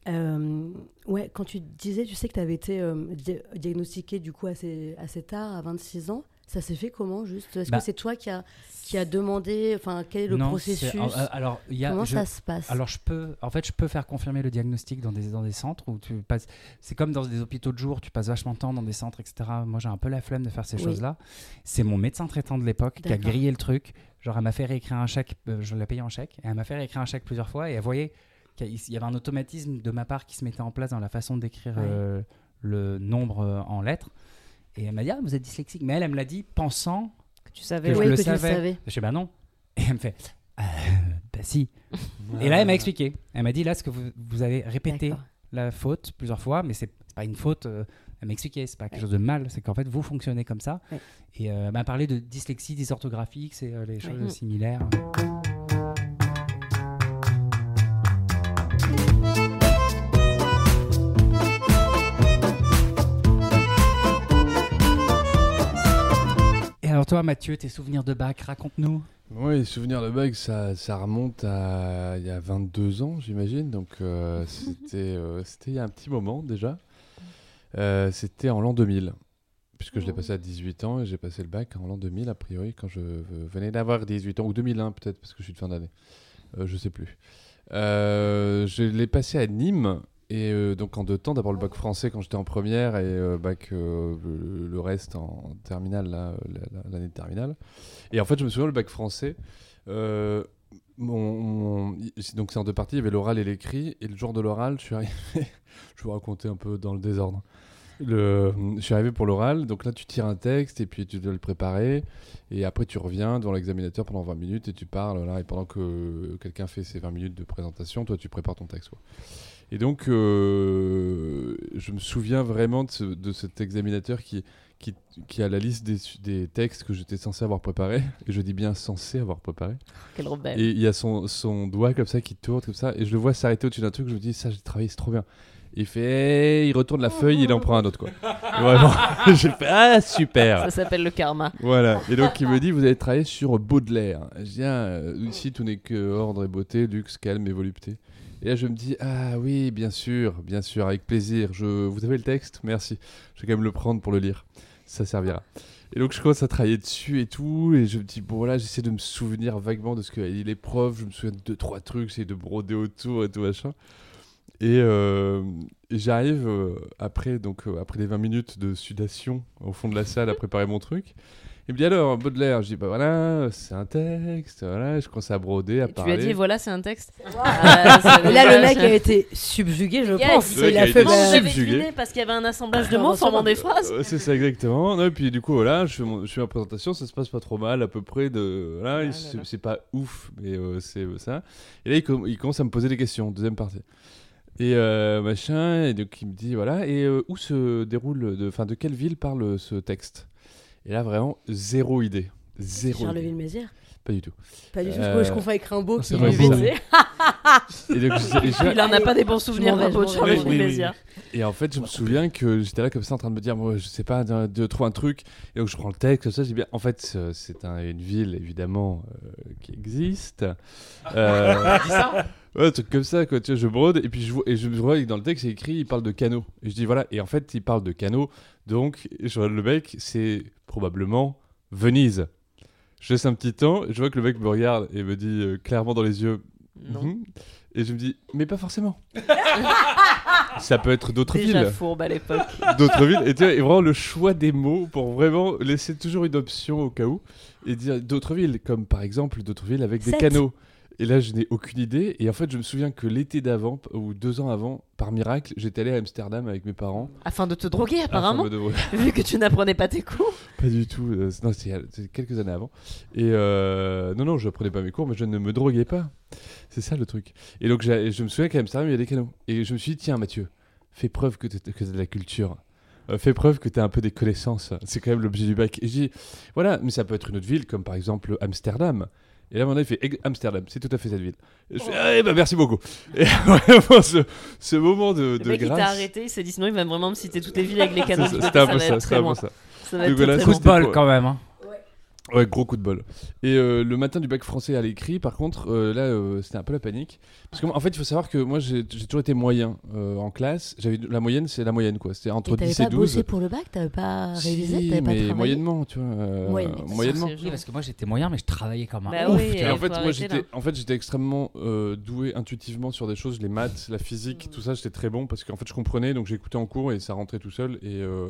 Euh, ouais, quand tu disais, tu sais que tu avais été euh, dia- diagnostiqué du coup assez, assez tard, à 26 ans. Ça s'est fait comment juste? Est-ce Bah, que c'est toi qui a, qui a demandé, enfin, quel est le Non, processus? euh, alors, il y a, Comment je- ça se passe? alors je peux, en fait, je peux faire confirmer le diagnostic dans des, dans des centres où tu passes. C'est comme dans des hôpitaux de jour, tu passes vachement de temps dans des centres, etc. Moi, j'ai un peu la flemme de faire ces Oui. choses-là. C'est mon médecin traitant de l'époque qui a grillé le truc. Genre, elle m'a fait réécrire un chèque, euh, je l'ai payé en chèque, et elle m'a fait réécrire un chèque plusieurs fois, et elle voyait qu'il y avait un automatisme de ma part qui se mettait en place dans la façon d'écrire Ouais. euh, le nombre euh, en lettres. Et elle m'a dit, ah, vous êtes dyslexique. Mais elle, elle me l'a dit pensant Que tu savais. que je Oui, le que tu le savais. Je dis bah non. Et elle me fait euh, bah si. Et là elle m'a expliqué. Elle m'a dit là ce que vous, vous avez répété la faute plusieurs fois, mais c'est pas une faute. euh, à m'expliquer, c'est pas quelque Ouais. chose de mal, c'est qu'en fait vous fonctionnez comme ça. Ouais. Et euh, bah, parler de dyslexie dysorthographique, c'est euh, les choses similaires. Toi Mathieu, tes souvenirs de bac, raconte-nous. Oui, les souvenirs de bac, ça, ça remonte à il y a 22 ans, j'imagine. Donc, euh, c'était euh, c'était il y a un petit moment déjà. Euh, c'était en l'an 2000. Puisque je l'ai passé à 18 ans et j'ai passé le bac en l'an 2000, a priori, quand je venais d'avoir 18 ans, ou 2001 peut-être, parce que je suis de fin d'année. Je sais plus. Je l'ai passé à Nîmes. Et euh, donc en deux temps, d'abord le bac français quand j'étais en première et euh, bac euh, le, reste en terminale, l'année de terminale. Et en fait, je me souviens, le bac français, euh, donc c'est en deux parties, il y avait l'oral et l'écrit. Et le jour de l'oral, je suis arrivé, je vous raconter un peu dans le désordre. Je suis arrivé pour l'oral, donc là tu tires un texte et puis tu dois le préparer. Et après tu reviens devant l'examinateur pendant 20 minutes et tu parles. Et pendant que quelqu'un fait ses 20 minutes de présentation, toi tu prépares ton texte. Et donc euh, je me souviens vraiment de, ce- de cet examinateur qui, qui, qui a la liste des, des textes que j'étais censé avoir préparés. Et je dis bien censé avoir préparé. Quelle rebelle. Et il y a son, son doigt comme ça qui tourne comme ça. Et je le vois s'arrêter au-dessus d'un truc. Je me dis, ça, j'ai travaillé, c'est trop bien. Et il fait, hey, il retourne la feuille, il en prend un autre, quoi. Et Vraiment, j'ai fait, ah, super. Ça s'appelle le karma. Voilà. Et donc, il me dit, vous allez travailler sur Baudelaire. Je dis, ah, ici, tout n'est que ordre et beauté, luxe, calme et volupté. Et là, je me dis, ah oui, bien sûr, bien sûr, avec plaisir. Je... Vous avez le texte? Merci. Je vais quand même le prendre pour le lire. Ça servira. Et donc, je commence à travailler dessus et tout. Et je me dis, bon, voilà, j'essaie de me souvenir vaguement de ce qu'a dit profs. Je me souviens de deux, trois trucs, j'essaie de broder autour et tout machin. Et, euh, j'arrive euh, après, donc, euh, après les 20 minutes de sudation au fond de la salle à préparer mon truc. Il me dit alors, Baudelaire, je dis bah voilà, c'est un texte, voilà, je commence à broder, à Et tu parler. lui as dit, voilà, c'est un texte. Et là, le mec a été subjugué, je Yeah, pense. il- a il a fait subjugué. parce qu'il y avait un assemblage de Ah, mots formant des phrases. Ouais, c'est ça exactement. Et puis du coup voilà, je fais, mon- je fais ma présentation, ça se passe pas trop mal à peu près de voilà, Ah c'est pas ouf, mais euh, c'est euh, ça. Et là il, com- il commence à me poser des questions, deuxième partie. Et euh, machin, et donc il me dit voilà, et euh, où se déroule, de, enfin de quelle ville parle ce texte? Et là vraiment zéro idée, zéro. Charleville-Mézières Pas du tout. Pas du tout, Euh, je confonds avec Rimbaud qui Et donc, je- et je- Il en a pas des bons souvenirs, Rimbaud de Oui, oui, oui. Et en fait, je me souviens que j'étais là comme ça en train de me dire, moi, je sais pas, de, de trouver un truc. Et donc, je prends le texte, comme ça, je dis bien, en fait, euh, c'est un- une ville, évidemment, euh, qui existe. Euh, ouais, un truc comme ça, quoi. Tu vois, je brode, et puis je vois, et je vois que dans le texte, c'est écrit, il parle de canaux. Et je dis, voilà, et en fait, il parle de canaux. Donc, je regarde le mec, c'est probablement Venise. Je laisse un petit temps, je vois que le mec me regarde et me dit euh, clairement dans les yeux, Non. Mhm. Et je me dis, mais pas forcément. ça peut être d'autres Déjà villes. fourbe à l'époque. D'autres villes. Et tu vois, et vraiment le choix des mots pour vraiment laisser toujours une option au cas où. Et dire d'autres villes, comme par exemple d'autres villes avec des canaux. Et là, je n'ai aucune idée. Et en fait, je me souviens que l'été d'avant, ou deux ans avant, par miracle, j'étais allé à Amsterdam avec mes parents. Afin de te droguer, apparemment. Vu que tu n'apprenais pas tes cours. Pas du tout. euh, non, c'était quelques années avant. Et euh, non, non, je prenais pas mes cours, mais je ne me droguais pas. C'est ça le truc. Et donc, je me souviens qu'à Amsterdam, il y a des canaux. Et je me suis dit, tiens, Mathieu, fais preuve que tu as de la culture. Euh, fais preuve que tu as un peu des connaissances. C'est quand même l'objet du bac. Et je dis, voilà, mais ça peut être une autre ville, comme par exemple Amsterdam. Et là, mon il fait Amsterdam, c'est tout à fait cette ville. Et je fais, ah, eh ben, merci beaucoup. Et vraiment, ce, ce moment de, Le de mec, il t'a grâce. arrêté, il s'est dit sinon il va vraiment me citer toutes les villes avec les canaux. C'était un peu ça. C'était un peu ça. Ça va Donc être voilà, très, bol pour- quand même. hein. Ouais, gros coup de bol. Et euh, le matin du bac français à l'écrit, par contre, euh, là, euh, c'était un peu la panique. Parce qu'en fait, il faut savoir que moi, j'ai toujours été moyen euh, en classe. J'avais la moyenne, c'est la moyenne, quoi. C'était entre Et t'avais 10 et pas 12. bossé pour le bac T'avais pas révisé Si, T'avais pas mais travaillé moyennement, tu vois. euh, Moyennement. Oui, parce que moi j'étais moyen, mais je travaillais comme un Bah ouf. oui, en fait, moi, j'étais, en fait, j'étais extrêmement euh, doué intuitivement sur des choses, les maths, la physique, tout ça, j'étais très bon parce qu'en fait, je comprenais, donc j'écoutais en cours et ça rentrait tout seul. Et, euh,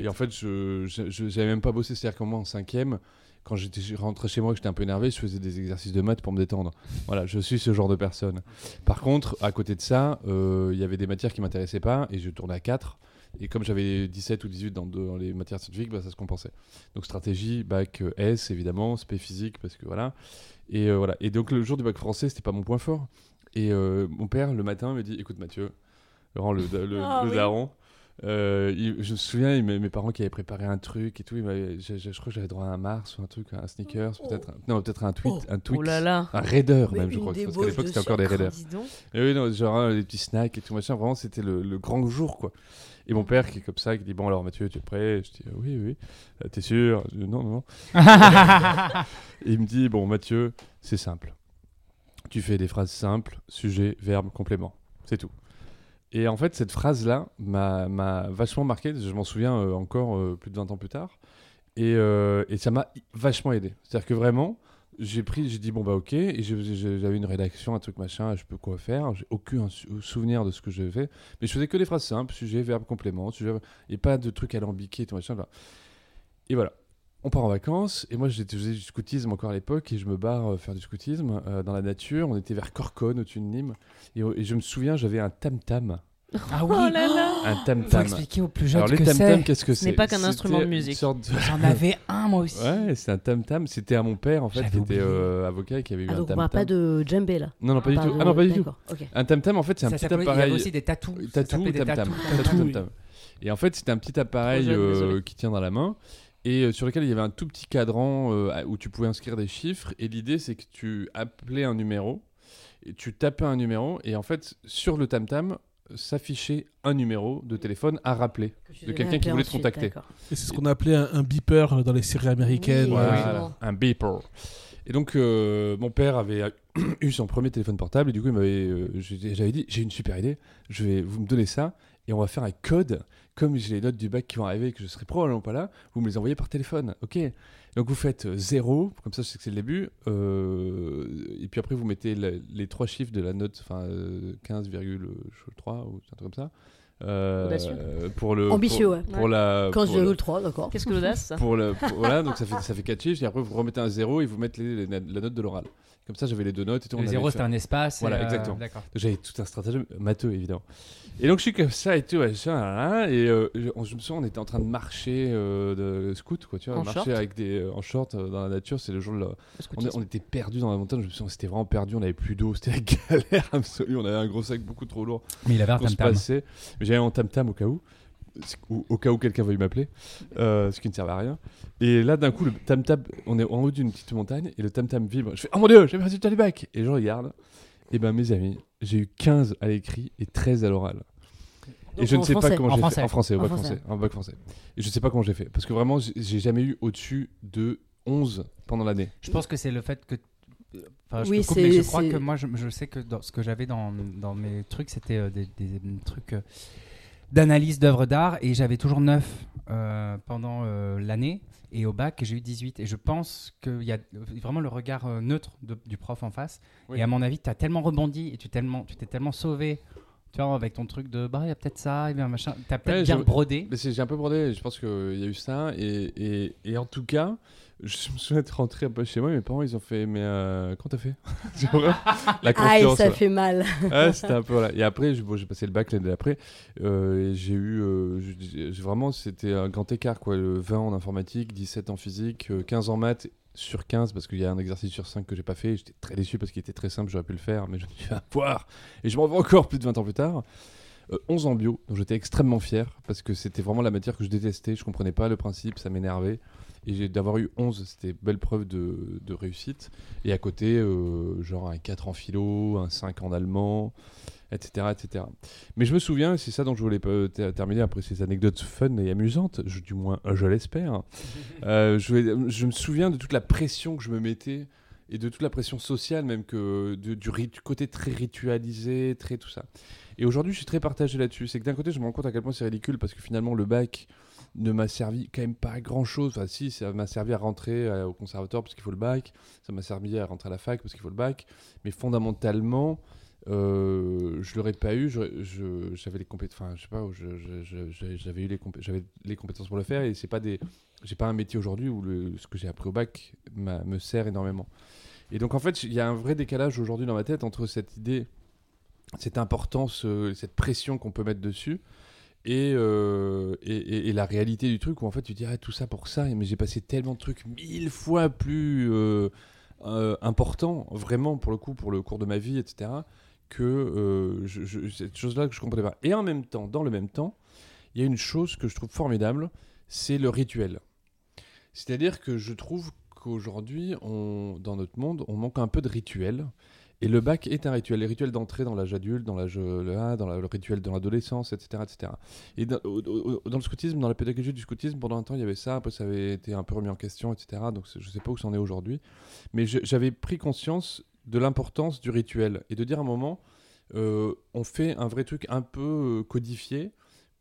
et en fait, je- j'avais même pas bossé, c'est-à-dire qu'en moi, en cinquième, quand j'étais je rentrais chez moi, que j'étais un peu énervé, je faisais des exercices de maths pour me détendre. Voilà, je suis ce genre de personne. Par contre, à côté de ça, euh, il y avait des matières qui m'intéressaient pas et je tournais à 4. Et comme j'avais 17 ou 18 dans, dans les matières scientifiques, bah, ça se compensait. Donc stratégie, bac euh, S évidemment, spé physique parce que voilà. Et euh, voilà. Et donc le jour du bac français, c'était pas mon point fort. Et mon père le matin me dit "Écoute Mathieu, Laurent, le, le, Ah le oui. daron. Euh, il- je me souviens, il mes parents qui avaient préparé un truc et tout. il je, je- je crois que j'avais droit à un Mars ou un truc, un sneakers, peut-être. un- Non, peut-être un tweet, un Twix. Oh là là. Un Raider Mais même, je crois. Parce qu'à l'époque, c'était encore des. Raiders. Et oui, non, genre hein, des petits snacks et tout machin. Vraiment, c'était le, le grand jour, quoi. Et mon père qui est comme ça, qui dit Bon, alors Mathieu, tu es prêt? Je dis Oui, oui. Euh, T'es sûr? Je dis, Non, non, il me dit Bon, Mathieu, c'est simple. Tu fais des phrases simples, sujet, verbe, complément. C'est tout. Et en fait, cette phrase-là m'a vachement marqué. Je m'en souviens euh, encore euh, plus de 20 ans plus tard. Et, euh, ça m'a vachement aidé. C'est-à-dire que vraiment, j'ai pris, j'ai dit bon bah ok, et j'avais une rédaction, un truc machin, je peux quoi faire. J'ai aucun sou- souvenir de ce que je fais, mais je faisais que des phrases simples, sujet, verbe, complément, sujet, et pas de trucs alambiqués, tout machin. Là. Et voilà. On part en vacances, et moi j'étais- je faisais du scoutisme encore à l'époque, et je me barre euh, faire du scoutisme euh, dans la nature. On était vers Corcone, au-dessus de Nîmes, et, et je me souviens, j'avais un tam-tam. Ah oui Oh là là. Un Faut tam-tam. expliquer aux plus jeunes Alors ce les que tam-tam, c'est. qu'est-ce que Ce c'est n'est pas qu'un instrument de musique. de- J'en avais un moi aussi. Ouais, c'est un tam-tam. C'était à mon père, en fait, J'avais qui était oublié. euh, avocat et qui avait eu Ah, un donc on tam-tam. parle pas de djembé là. Non, non, pas On du tout. de- Ah non, pas du tout. Un tam-tam, en fait, c'est un petit s'appelait- Il y appareil. avait aussi des tatous. Tatous. Tatou, Tatou, oui. tam-tam. Et en fait, c'était un petit appareil qui tient dans la main et euh, sur lequel il y avait un tout petit cadran euh, où tu pouvais inscrire des chiffres. Et l'idée, c'est que tu appelais un numéro, et tu tapais un numéro, et en fait, sur le tam-tam, s'affichait un numéro de téléphone à rappeler. Que de quelqu'un qui voulait te contacter. Et c'est ce qu'on appelait un, un beeper euh, dans les séries américaines. Oui, oui. Voilà, un beeper. Et donc, euh, mon père avait eu son premier téléphone portable, et du coup, il m'avait, euh, j'avais dit J'ai une super idée, je vais vous me donner ça, et on va faire un code. Comme j'ai les notes du bac qui vont arriver et que je serai probablement pas là, vous me les envoyez par téléphone. Ok? Donc, vous faites 0, comme ça, je sais que c'est le début, euh, et puis après, vous mettez le- les trois chiffres de la note, enfin, euh, 15,3 ou un truc comme ça. Euh, Audacieux. pour le, Ambitieux, pour, ouais. Pour la, pour le- 15,3, d'accord. Qu'est-ce que l'audace? Ça pour le, pour- voilà, donc ça fait, ça fait 4 chiffres, et après vous remettez un 0 et vous mettez les- les- la note de l'oral. Comme ça, j'avais les deux notes et tout. Le zéro, c'était un espace. Voilà, euh, exactement. D'accord. J'avais tout un stratagème matheux, évidemment. Et donc, je suis comme ça et tout, là, là, et euh, je, je me souviens, on était en train de marcher euh, de scout, quoi, tu vois, En marcher short avec des, euh, en short euh, dans la nature, c'est le jour de la, on, on était perdus dans la montagne, je me souviens, c'était vraiment perdu, on n'avait plus d'eau, c'était la galère absolue, on avait un gros sac beaucoup trop lourd Mais il avait un tam-tam. Mais j'avais un tam-tam au cas où. Au, au cas où quelqu'un veuille m'appeler, euh, ce qui ne servait à rien. Et là, d'un coup, le tam-tam, on est en haut d'une petite montagne et le tam-tam vibre. Je fais Oh mon dieu, j'ai le résultat du bac Et je regarde. Et ben, mes amis, j'ai eu 15 à l'écrit et 13 à l'oral. Et je ne sais pas comment En j'ai fait. français. En français, au En bac français. français. En bac français. Et je sais pas comment j'ai fait. Parce que vraiment, j'ai- jamais eu au-dessus de 11 pendant l'année. Je pense que c'est le fait que. Enfin, je Oui, coupe, mais je crois que moi, je, je sais que dans, ce que j'avais dans, dans mes trucs, c'était euh, des, des trucs euh, d'analyse d'œuvres d'art et j'avais toujours 9 euh, pendant euh, l'année. Et au bac, j'ai eu 18. Et je pense qu'il y a vraiment le regard euh, neutre de- du prof en face. Oui. Et à mon avis, tu as tellement rebondi et tu tellement- tu t'es tellement sauvé. Tu vois, avec ton truc de bah, il y a peut-être ça, et bien machin. Tu as peut-être Ouais, bien je- brodé. Mais c'est- j'ai un peu brodé, je pense qu'il y a eu ça. Et, et, et en tout cas, je me souviens être rentré un peu chez moi, mes parents ils ont fait Mais euh, comment t'as fait? Vois La Aïe, confiance. ça voilà. fait mal. Ouais, c'était un peu voilà. Et après, bon, j'ai passé le bac l'année d'après. euh, j'ai eu. euh, j'ai- vraiment, c'était un grand écart quoi. Le 20 en informatique, 17 en physique, euh, 15 en maths sur 15 parce qu'il y a un exercice sur 5 que j'ai pas fait. J'étais très déçu parce qu'il était très simple, j'aurais pu le faire, mais je me suis fait avoir. Et je m'en vais encore plus de 20 ans plus tard. Euh, 11 en bio, donc j'étais extrêmement fier parce que c'était vraiment la matière que je détestais, je comprenais pas le principe, ça m'énervait. Et d'avoir eu 11, c'était belle preuve de, de réussite. Et à côté, euh, genre un 4 en philo, un 5 en allemand, etc. etc. Mais je me souviens, c'est ça dont je voulais terminer après ces anecdotes fun et amusantes, je- du moins je l'espère. Euh, je, me souviens de toute la pression que je me mettais et de toute la pression sociale même que du, du côté très ritualisé, très tout ça. Et aujourd'hui, je suis très partagé là-dessus. C'est que d'un côté, je me rends compte à quel point c'est ridicule parce que finalement, le bac ne m'a servi quand même pas à grand chose. Enfin, si, ça m'a servi à rentrer euh, au conservatoire parce qu'il faut le bac. Ça m'a servi à rentrer à la fac parce qu'il faut le bac. Mais fondamentalement, euh, je l'aurais pas eu. J'avais les compétences. Enfin, je sais pas. J'avais eu les, compé- les compétences pour le faire. Et c'est pas des. J'ai pas un métier aujourd'hui où ce que j'ai appris au bac me sert énormément. Et donc en fait, il y a un vrai décalage aujourd'hui dans ma tête entre cette idée, cette importance, euh, cette pression qu'on peut mettre dessus, et, euh, et, la réalité du truc où en fait tu dis ah, tout ça pour ça, mais j'ai passé tellement de trucs mille fois plus euh, euh, importants, vraiment pour le coup, pour le cours de ma vie, etc., que euh, cette chose-là que je comprenais pas. Et en même temps, dans le même temps, il y a une chose que je trouve formidable, c'est le rituel. C'est-à-dire que je trouve qu'aujourd'hui, dans notre monde, on manque un peu de rituel. Et le bac est un rituel. Les rituels d'entrée dans l'âge adulte, dans l'âge là, dans le rituel de l'adolescence, etc., etc. Et dans, le scoutisme, dans la pédagogie du scoutisme, pendant un temps, il y avait ça. Après, ça avait été un peu remis en question, etc. Donc, je sais pas où c'en est aujourd'hui. Mais j'avais pris conscience de l'importance du rituel et de dire à un moment, euh, on fait un vrai truc un peu euh, codifié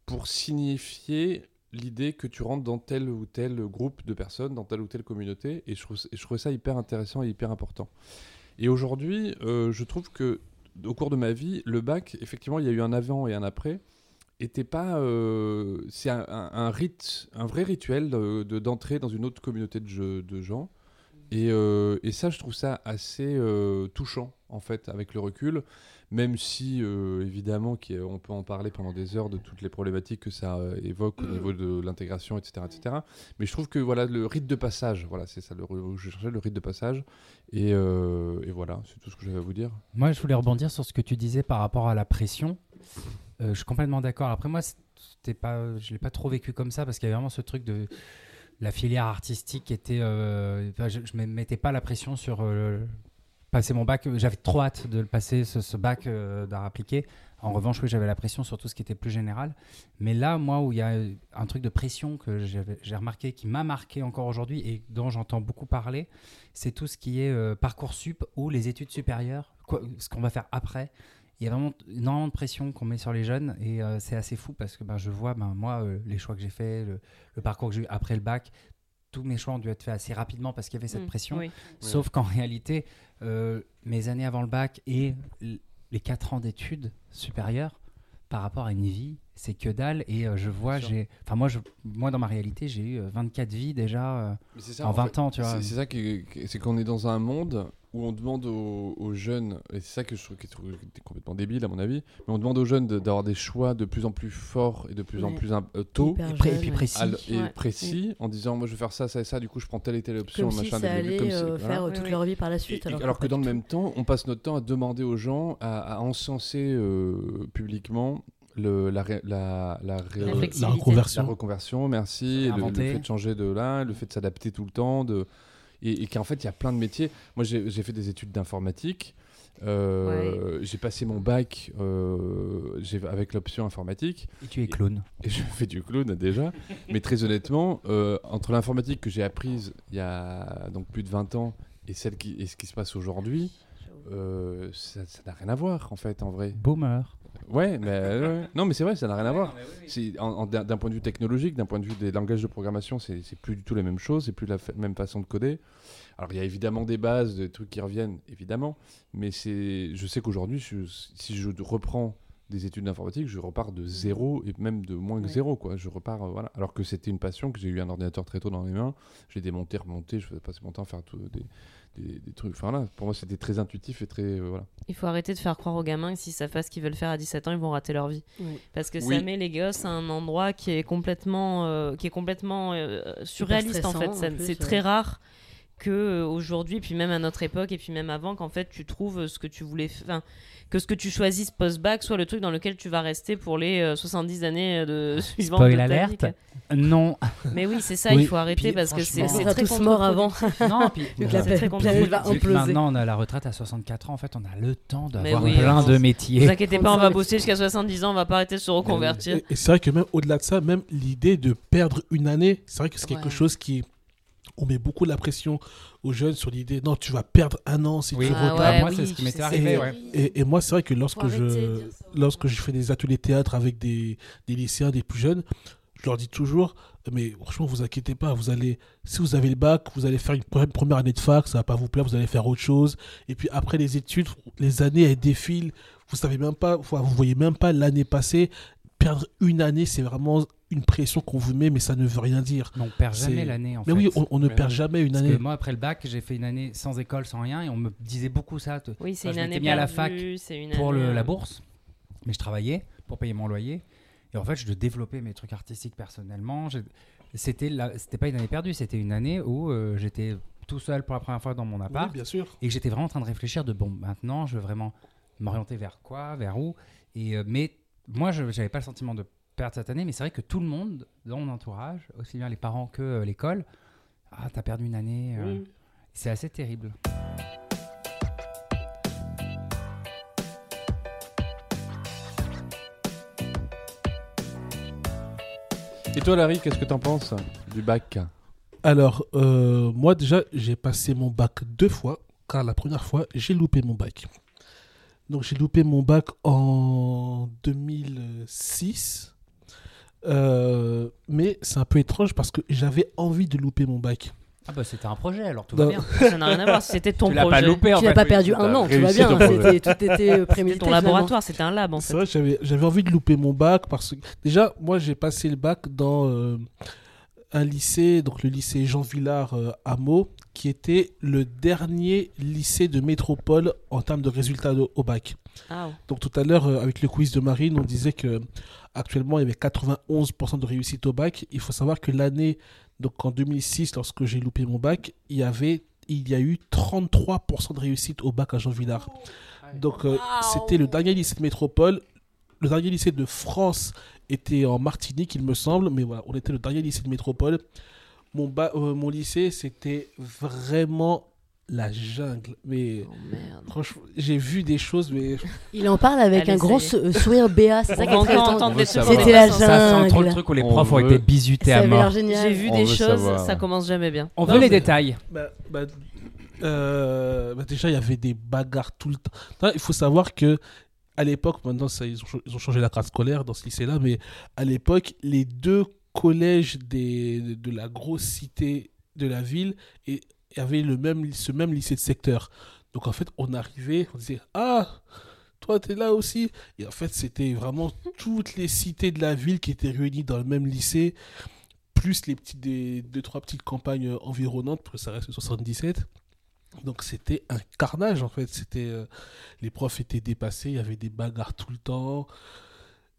pour signifier l'idée que tu rentres dans tel ou tel groupe de personnes, dans telle ou telle communauté. Et je trouvais ça hyper intéressant et hyper important. Et aujourd'hui, euh, je trouve que au cours de ma vie, le bac, effectivement, il y a eu un avant et un après. Était pas, euh, c'est un, rite, un vrai rituel de- de- dans une autre communauté de, gens. Et, euh, et ça, je trouve ça assez touchant, en fait, avec le recul. Même si, euh, évidemment, on peut en parler pendant des heures de toutes les problématiques que ça euh, évoque au niveau de l'intégration, etc., etc. Mais je trouve que voilà, le rite de passage, voilà, c'est ça, le, je cherchais le rite de passage. Et, euh, et voilà, c'est tout ce que j'avais à vous dire. Moi, je voulais rebondir sur ce que tu disais par rapport à la pression. Euh, je suis complètement d'accord. Après, moi, pas, je l'ai pas trop vécu comme ça parce qu'il y avait vraiment ce truc de la filière artistique qui était. euh, enfin, je, me mettais pas la pression sur euh, passer mon bac. J'avais trop hâte de passer, ce, bac euh, d'art appliqué. En revanche, oui, j'avais la pression sur tout ce qui était plus général. Mais là, moi, où il y a un truc de pression que j'ai remarqué, qui m'a marqué encore aujourd'hui et dont j'entends beaucoup parler, c'est tout ce qui est euh, Parcoursup ou les études supérieures, ce qu'on va faire après. Il y a vraiment énormément de pression qu'on met sur les jeunes et euh, c'est assez fou parce que ben, je vois, ben, moi, euh, les choix que j'ai faits, le parcours que j'ai eu après le bac, tous mes choix ont dû être faits assez rapidement parce qu'il y avait cette Mm, pression. oui. Sauf qu'en réalité, euh, mes années avant le bac et les 4 ans d'études supérieures par rapport à une vie, c'est que dalle. Et euh, je vois, j'ai. Enfin, moi, je, moi, dans ma réalité, j'ai eu euh, 24 vies déjà euh, c'est ça, en en 20 fait, ans, tu vois. C'est ça c'est qu'on est dans un monde où on demande aux, aux jeunes, et c'est ça que je trouve qui est complètement débile à mon avis, mais on demande aux jeunes de- d'avoir des choix de plus en plus forts et de plus en plus euh, tôt Et, pré- et jeune, puis ouais. précis. et Ouais. précis en disant moi je vais faire ça, ça et ça, du coup je prends telle et telle option, Comme si machin, ça allait comme si- euh, voilà. faire Oui, toute oui. leur vie par la suite. et- alors, alors, que dans le même temps, on passe notre temps à demander aux gens, à, à encenser euh, publiquement le, la, ré- la, la, ré- La La flexibilité. la reconversion. reconversion, merci, le, fait de changer de là, le fait de s'adapter tout le temps, de... et, et qu'en fait il y a plein de métiers. Moi j'ai fait des études d'informatique, euh, j'ai passé mon bac euh, avec l'option informatique, Et tu es clown. et je fais du clown déjà, mais très honnêtement, euh, entre l'informatique que j'ai apprise il y a donc plus de 20 ans et, celle qui, et ce qui se passe aujourd'hui, euh, ça ça n'a rien à voir en fait en vrai. Boomer. Ouais, mais non, mais c'est vrai, ça n'a rien à voir. C'est en- en- d'un d'un point de vue technologique, d'un point de vue des langages de programmation, c'est c'est plus du tout la même chose, c'est plus la fa- même façon de coder. Alors il y a évidemment des bases, des trucs qui reviennent, évidemment, mais c'est, je sais qu'aujourd'hui, je- si je reprends des études d'informatique, je repars de zéro et même de moins que Ouais. zéro, quoi. Je repars, euh, voilà. Alors que c'était une passion, que j'ai eu un ordinateur très tôt dans les mains, j'ai démonté, remonté, je faisais passer mon temps à faire tout- des, des, des trucs. Enfin là, pour moi, c'était très intuitif et très, euh, voilà. Il faut arrêter de faire croire aux gamins que si ça fait ce qu'ils veulent faire à 17 ans, ils vont rater leur vie. Oui. Parce que Oui. ça met les gosses à un endroit qui est complètement, euh, qui est complètement euh, surréaliste en fait. C'est ouais. très rare que euh, aujourd'hui, puis même à notre époque et puis même avant, qu'en fait tu trouves ce que tu voulais, enfin que ce que tu choisisses post-bac soit le truc dans lequel tu vas rester pour les euh, 70 années de suivantes Spoil de alerte. Non. Mais oui, c'est ça, Oui, il faut arrêter puis parce que c'est très tous morts avant. non, puis Vu que la la C'est très planète va imploser. Maintenant, on a la retraite à 64 ans. En fait, on a le temps d'avoir oui, plein on- de Ne métiers. vous inquiétez pas, on va 35. bosser jusqu'à 70 ans, on va pas arrêter de se reconvertir. Et, et c'est vrai que même au-delà de ça, même l'idée de perdre une année, c'est vrai que c'est quelque Ouais. chose qui. On met beaucoup la pression aux jeunes sur l'idée non, tu vas perdre un an si Oui. tu Ah retardes. ouais, moi, oui, c'est ce qui tu m'était sais, arrivé. c'est- ouais. Et, et moi, c'est vrai que lorsque de je, lorsque je fais des ateliers théâtre avec des, des lycéens, des plus jeunes, je leur dis toujours, mais franchement, vous inquiétez pas, vous allez, si vous avez le bac, vous allez faire une pre- première année de fac, ça va pas vous plaire, vous allez faire autre chose. Et puis après les études, les années, elles défilent, vous savez même pas, vous voyez même pas l'année passée. Perdre une année, c'est vraiment une pression qu'on vous met, mais ça ne veut rien dire. Mais on perd jamais l'année. En mais fait. oui, on, on ne Mais perd oui. jamais une Parce année. que moi, après le bac, j'ai fait une année sans école, sans rien, et on me disait beaucoup ça. Oui, c'est Enfin, une année mis à la fac une pour année, le- euh, la bourse, mais je travaillais pour payer mon loyer. Et en fait, je développais mes trucs artistiques personnellement. C'était la- c'était pas une année perdue, c'était une année où euh, j'étais tout seul pour la première fois dans mon Oui, appart bien sûr. et que j'étais vraiment en train de réfléchir de bon, maintenant, je veux vraiment m'orienter vers quoi, vers où. Et, euh, mais moi, je n'avais pas le sentiment de perdre cette année, mais c'est vrai que tout le monde dans mon entourage, aussi bien les parents que euh, l'école, ah, t'as perdu une année. euh. C'est assez terrible. Et toi, Larry, qu'est-ce que t'en penses du bac? Alors, euh, moi déjà, j'ai passé mon bac deux fois, car la première fois, j'ai loupé mon bac. Donc, j'ai loupé mon bac en 2006. Euh, mais c'est un peu étrange parce que j'avais envie de louper mon bac. Ah bah c'était un projet, alors tout va bien. Ça n'a rien à voir. C'était ton tu l'as projet. pas loupé en Tu n'as pas perdu un an, tout va bien. C'était- Tout était euh, prémédité. C'était ton laboratoire. C'était un lab en C'est fait. vrai, j'avais, j'avais envie de louper mon bac parce que déjà, moi, j'ai passé le bac dans euh, un lycée, donc le lycée Jean Villard euh, à Meaux, qui était le dernier lycée de métropole en termes de résultats de- au bac. Ah. Donc tout à l'heure, euh, avec le quiz de Marine, on disait que actuellement il y avait 91% de réussite au bac. Il faut savoir que l'année, donc en 2006, lorsque j'ai loupé mon bac, il y avait, il y a eu 33% de réussite au bac à Jean Villard. Donc euh, c'était le dernier lycée de métropole. Le dernier lycée de France était en Martinique, il me semble, mais voilà, on était le dernier lycée de métropole. Mon, ba- euh, mon lycée, c'était vraiment la jungle. Mais Oh merde. franchement, j'ai vu des choses, mais Il en parle avec Allez, un grand sou- euh, sourire béat. C'est On ça On savoir. C'était la Ça- Ça sent trop jungle. le truc où les On profs ont veut- été bizutés Ça à mort. J'ai vu On des choses. savoir. Ça commence jamais bien. On Non, veut les mais- détails. Bah, bah, euh, bah, déjà, il y avait des bagarres tout le temps. Non, il faut savoir que à l'époque, maintenant, ça, ils, ont, ils ont changé la carte scolaire dans ce lycée-là, mais à l'époque, les deux collèges des, de, de la grosse cité de la ville et, avaient le même, ce même lycée de secteur. Donc, en fait, on arrivait, on disait Ah, toi, t'es là aussi. Et en fait, c'était vraiment toutes les cités de la ville qui étaient réunies dans le même lycée plus les petites deux trois petites campagnes environnantes parce que ça reste 77 donc c'était un carnage en fait euh, les profs étaient dépassés il y avait des bagarres tout le temps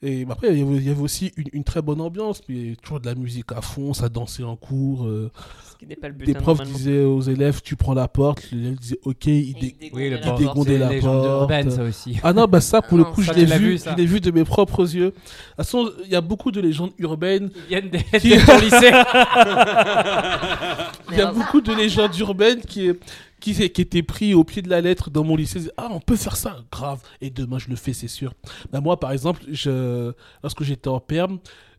et après il y avait, il y avait aussi une, une très bonne ambiance mais toujours de la musique à fond ça dansait en cours euh, Ce qui n'est pas le but. des hein, profs disaient aux élèves tu prends la porte l'élève disait ok il Et dé- Oui, la port, porte. la urbaine, ça aussi. ah non bah ça pour Ah le non, coup ça, je l'ai vu, vu, ça. je l'ai vu de mes propres yeux de toute façon il y a beaucoup de légendes urbaines Ils viennent des- Qui- lycée. Il y a beaucoup de légendes urbaines qui, qui, qui étaient pris au pied de la lettre dans mon lycée. Ah, on peut faire ça, grave. Et demain, je le fais, c'est sûr. Bah, moi, par exemple, je, lorsque j'étais en perme,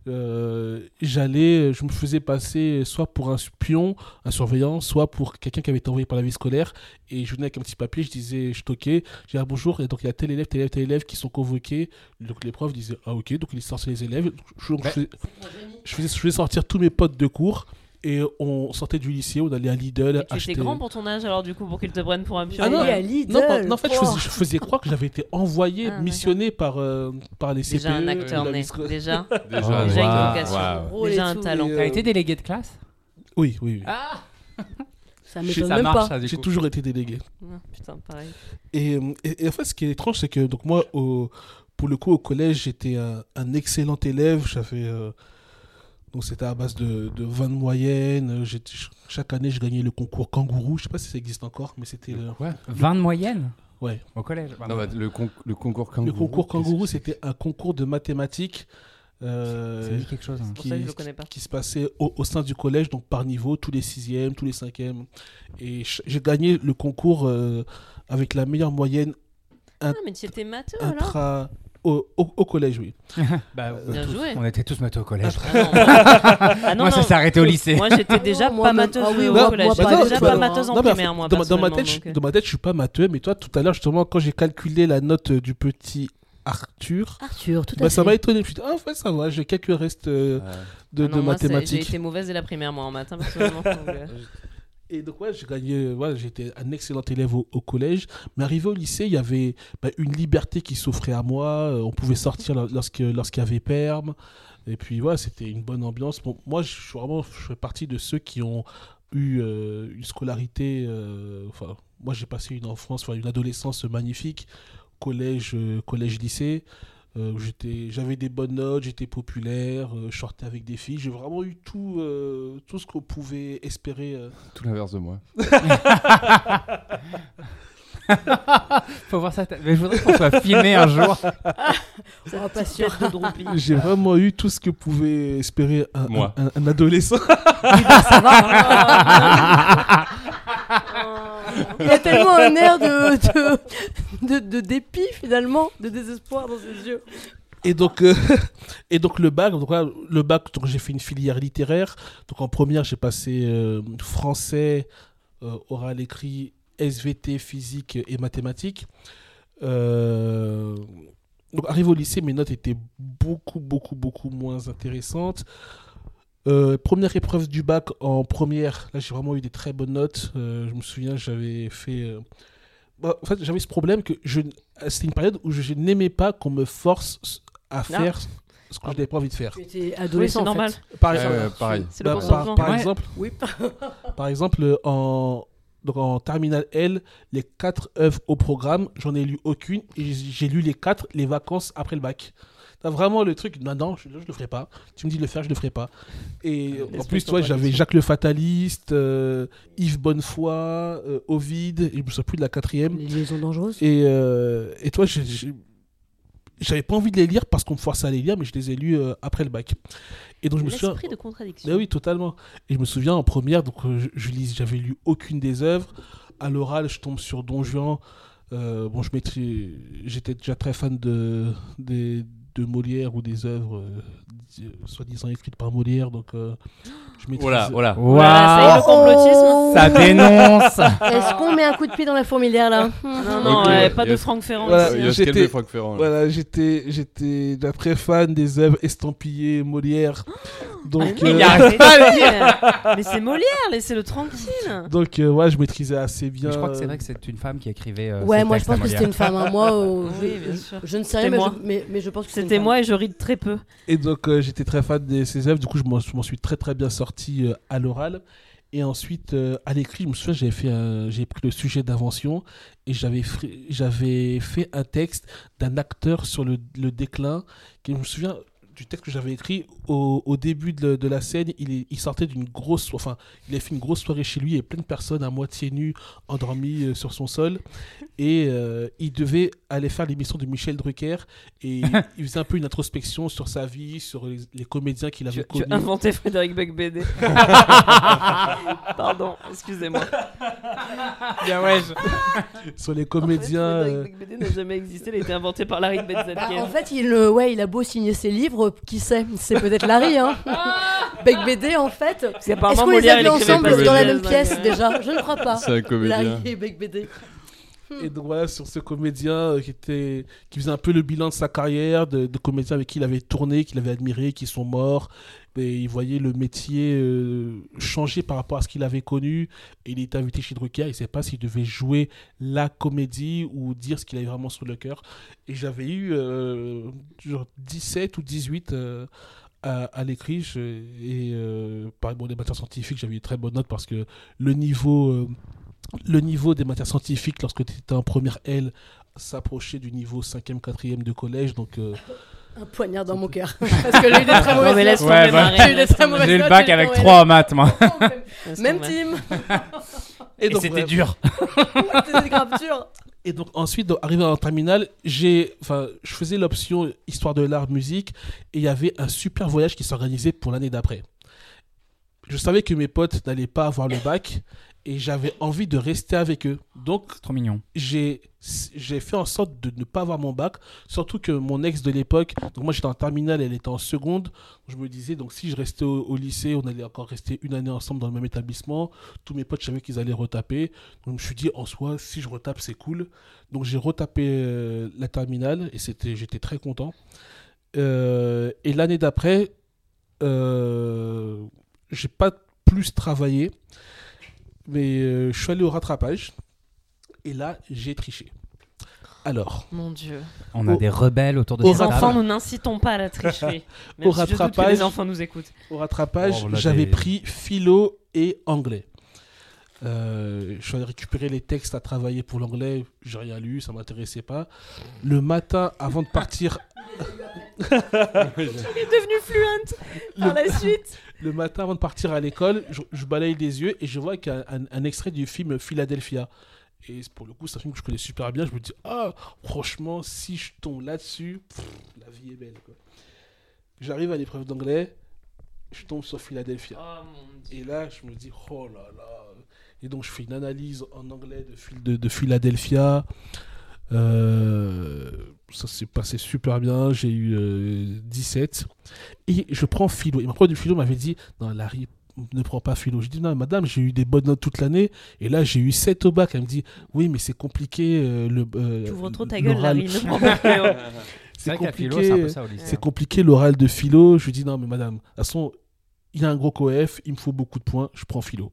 euh, j'allais, je me faisais passer soit pour un pion, un surveillant, soit pour quelqu'un qui avait été envoyé par la vie scolaire. Et je venais avec un petit papier, je disais, je toquais, je disais, ah, bonjour, et donc il y a tel élève, tel élève, tel élève qui sont convoqués. Donc les profs disaient, ah ok, donc ils sortaient les élèves. Je, Ouais. faisais, je faisais, je faisais sortir tous mes potes de cours. Et on sortait du lycée, on allait à Lidl tu acheter. étais grand pour ton âge alors du coup pour qu'ils te prennent pour un pion. Ah non, à Lidl. Non, en fait, je faisais, je faisais croire que j'avais été envoyé, Ah, missionné par, euh, par les CPE. Déjà un de acteur né. Déjà. Déjà, Déjà une vocation. Rôle Déjà un tout. talent. T'as euh, été délégué de classe? Oui, oui, oui. Ah Ça m'étonne Ça même marche, pas. J'ai toujours été délégué. Ah, Putain, pareil. Et, euh, et- et en fait, ce qui est étrange, c'est que donc moi, au, pour le coup, au collège, j'étais un, un excellent élève. J'avais. euh, donc, c'était à base de, de 20 de moyenne. Euh, Chaque année, je gagnais le concours kangourou. Je sais pas si ça existe encore, mais c'était le, Quoi 20 de moyenne Ouais. Au collège Non, bah, le, con- le concours kangourou. le concours kangourou. C'était un concours de mathématiques. euh, quelque chose. hein. Pour ça que je le connais pas. qui se passait au, au sein du collège, donc par niveau, tous les sixièmes, tous les cinquièmes. Et j'ai gagné le concours euh, avec la meilleure moyenne Ah mais tu étais matheux alors? Au, au- au collège, oui. Bah, Bien tous. joué. On était tous matheux au collège. Ah non, moi, Ah non, Moi, ça s'est arrêté au lycée. Moi j'étais déjà moi, pas matheuse ah oui, au collège. moi, J'étais pas déjà pas matheuse en primaire moi dans, ma- dans ma personnellement, tête, je- donc, euh. dans ma tête, je suis pas matheux, mais toi, tout à l'heure, justement, quand j'ai calculé la note euh, du petit Arthur, Arthur, tout à bah, ça m'a étonné. Je me suis dit, ah, en fait, ça va, j'ai quelques restes euh, Ouais. de, Ah de non, moi, c'est- J'ai mathématiques. été mauvaise dès la primaire moi en maths hein, personnellement. Et donc, ouais, j'ai gagné, j'étais un excellent élève au, collège. Mais arrivé au lycée, il y avait bah, une liberté qui s'offrait à moi. Euh, on pouvait sortir lorsqu'il y avait perm. Et puis, ouais, c'était une bonne ambiance. Moi, je suis vraiment, je fais partie de ceux qui ont eu euh, une scolarité. euh, enfin, moi, j'ai passé une enfance, une adolescence magnifique. Collège, collège, lycée. Euh, j'étais, j'avais des bonnes notes, j'étais populaire, euh, je sortais avec des filles. J'ai vraiment eu tout, euh, tout ce qu'on pouvait espérer. euh, Tout l'inverse de moi. Faut voir ça. Mais je voudrais qu'on soit filmé un jour. Oh, pas sûr. J'ai vraiment eu tout ce que pouvait espérer un, Moi. un- un adolescent. Ça va. Il a tellement un air de, de, de, dépit finalement, de désespoir dans ses yeux. Et donc, euh, et donc le bac, donc le bac, donc j'ai fait une filière littéraire. Donc en première, j'ai passé euh, français, euh, oral écrit, SVT, physique et mathématiques. Donc arrivé au lycée, mes notes étaient beaucoup, beaucoup, beaucoup moins intéressantes. Euh, première épreuve du bac en première, là j'ai vraiment eu des très bonnes notes. Euh, je me souviens, j'avais fait. euh, bah, en fait, j'avais ce problème que je, c'était une période où je n'aimais pas qu'on me force à faire ce que je n'avais pas envie de faire. Tu étais Oui, adolescent. c'est en normal. fait. Par exemple, pareil. C'est le bah, par, par Ouais. exemple, Oui. par exemple, en, donc en terminale L, les quatre œuvres au programme, j'en ai lu aucune et j'ai lu les quatre les vacances après le bac. T'as vraiment le truc, non, non, je, je le ferai pas. Tu me dis de le faire, je le ferai pas. Et en L'esprit plus, toi, j'avais. Jacques le Fataliste, euh, Yves Bonnefoy, euh, Ovid, et je me souviens plus de la quatrième. Les liaisons dangereuses. Et, euh, et toi, j'avais pas envie de les lire parce qu'on me forçait à les lire, mais je les ai lus euh, après le bac. Et donc je me souviens. De contradiction. Oui, totalement. Et je me souviens en première, donc euh, je, lis, j'avais lu aucune des œuvres. À l'oral, je tombe sur Don Juan. Euh, bon, je j'étais déjà très fan de, des- de Molière ou des œuvres euh, di- soi-disant écrites par Molière, donc euh, je maîtrise. Voilà, voilà. Voilà, ça y est, le complotisme. Ça dénonce. Est-ce qu'on met un coup de pied dans la fourmilière là? Non, non, ouais, pas de Franck Ferrand. Voilà. Il y a j'étais- Franck Ferrand. là. Voilà, j'étais, j'étais déjà très fan des œuvres estampillées Molière. Donc, Mais euh, dire. Mais c'est Molière, laissez-le tranquille. donc euh, ouais, je maîtrisais assez bien. Je crois que c'est vrai que c'est une femme qui écrivait. euh, Ouais, moi je pense que c'était une femme. hein. Moi, euh, Oui, je, bien sûr. je ne sais rien, mais mais, mais je pense que c'est C'était moi et je ris très peu. Et donc, euh, j'étais très fan de ces œuvres. Du coup, je m'en, je m'en suis très très bien sorti euh, à l'oral. Et ensuite, euh, à l'écrit, je me souviens, j'avais fait un- j'ai pris le sujet d'invention et j'avais, fri- j'avais fait un texte d'un acteur sur le, le déclin. Qui, je me souviens du texte que j'avais écrit au, au début de, de la scène. Il, est- il sortait d'une grosse, enfin, il a fait une grosse soirée chez lui et plein de personnes à moitié nues, endormies euh, sur son sol. Et euh, il devait aller faire l'émission de Michel Drucker et il faisait un peu une introspection sur sa vie, sur les, les comédiens qu'il avait Tu, tu connus. as inventé Frédéric Becbédé. Pardon, excusez-moi. Bien ouais. sur les En fait, comédiens. euh, Frédéric Becbédé n'a jamais existé, il a été inventé par Larry Bah, Betzalken. en fait, il, euh, ouais, il a beau signer ses livres, qui sait C'est peut-être Larry, hein Bec BD, en fait. Est-ce qu'on les a il vus ensemble dans la même pièce déjà? Je ne crois pas. C'est un comédien. Larry et Bec BD. Et donc voilà, sur ce comédien euh, qui, était, qui faisait un peu le bilan de sa carrière, de, comédiens avec qui il avait tourné, qu'il avait admiré, qui sont morts. Et il voyait le métier euh, changer par rapport à ce qu'il avait connu. Il était invité chez Drucker. Il ne savait pas s'il devait jouer la comédie ou dire ce qu'il avait vraiment sur le cœur. Et j'avais eu euh, genre 17 ou 18 euh, à, à l'écrit. Et euh, pareil, bon, les matières scientifiques, j'avais eu très bonne note parce que le niveau, le niveau des matières scientifiques lorsque tu étais en première L s'approchait du niveau 5e, 4e de collège. Donc, euh, Un poignard dans mon cœur. Parce que j'ai eu des très mauvaises. Ouais, bah, j'ai eu des laisse très tomber. mauvaises J'ai le notes, bac avec fait, 3 en maths, moi. Même team. Et, donc, c'était dur. C'était grave dur. Et donc ensuite, donc, arrivé en terminale, j'ai, enfin, je faisais l'option histoire de l'art, musique, et il y avait un super voyage qui s'organisait pour l'année d'après. Je savais que mes potes n'allaient pas avoir le bac, et j'avais envie de rester avec eux. Donc trop mignon. j'ai j'ai fait en sorte de ne pas avoir mon bac, surtout que mon ex de l'époque, donc moi j'étais en terminale, elle était en seconde, je me disais donc si je restais au, au lycée, on allait encore rester une année ensemble dans le même établissement, tous mes potes je savais qu'ils allaient retaper, donc je me suis dit en soi si je retape c'est cool, donc j'ai retapé euh, la terminale et c'était j'étais très content. Euh, et l'année d'après, euh, j'ai pas plus travaillé, mais euh, je suis allé au rattrapage. Et là, j'ai triché. Alors, Mon dieu. On a Au- des rebelles autour de au Les cette enfants, table. nous n'incitons pas à la tricherie. Au Même si je doute que rattrapage- les enfants nous écoutent. au rattrapage, Oh, on j'avais des- pris philo et anglais. Euh, je suis allé récupérer les textes à travailler pour l'anglais. J'ai rien lu, ça m'intéressait pas. Le matin, avant de partir, Il est devenu fluent par la suite. Le matin avant de partir à l'école, je, je balaye les yeux et je vois qu'il y a un, un extrait du film Philadelphia. Et pour le coup, c'est un film que je connais super bien. Je me dis, ah, franchement, si je tombe là-dessus, la vie est belle. J'arrive à l'épreuve d'anglais, je tombe sur Philadelphia. Oh. Et là, je me dis, oh là là. Et donc, je fais une analyse en anglais de, de Philadelphia. Euh, ça s'est passé super bien. J'ai eu euh, 17. Et je prends philo. Et ma prof de philo m'avait dit, non, Larry, ne prends pas philo. Je dis, non, madame, j'ai eu des bonnes notes toute l'année. Et là, j'ai eu 7 au bac. Elle me dit, oui, mais c'est compliqué. euh, le, euh, Tu ouvres trop ta gueule. Larry. C'est compliqué. C'est compliqué l'oral de philo. Je lui dis non, mais madame, de toute façon, il y a un gros coef, il me faut beaucoup de points, je prends philo.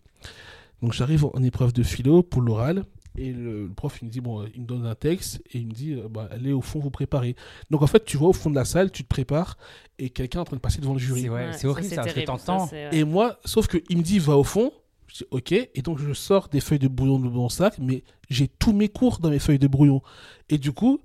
Donc j'arrive en épreuve de philo pour l'oral. Et le, le prof, il me dit, bon, il me donne un texte et il me dit, euh, bah, allez au fond, vous préparez. Donc en fait, tu vas au fond de la salle, tu te prépares et quelqu'un est en train de passer devant le jury. C'est ouais, Ouais, c'est horrible ça, parce que terrible, t'entends. ça, c'est, ouais. Et moi, sauf qu'il me dit, va au fond. Je dis, ok. Et donc, je sors des feuilles de brouillon de mon sac, mais j'ai tous mes cours dans mes feuilles de brouillon. Et du coup,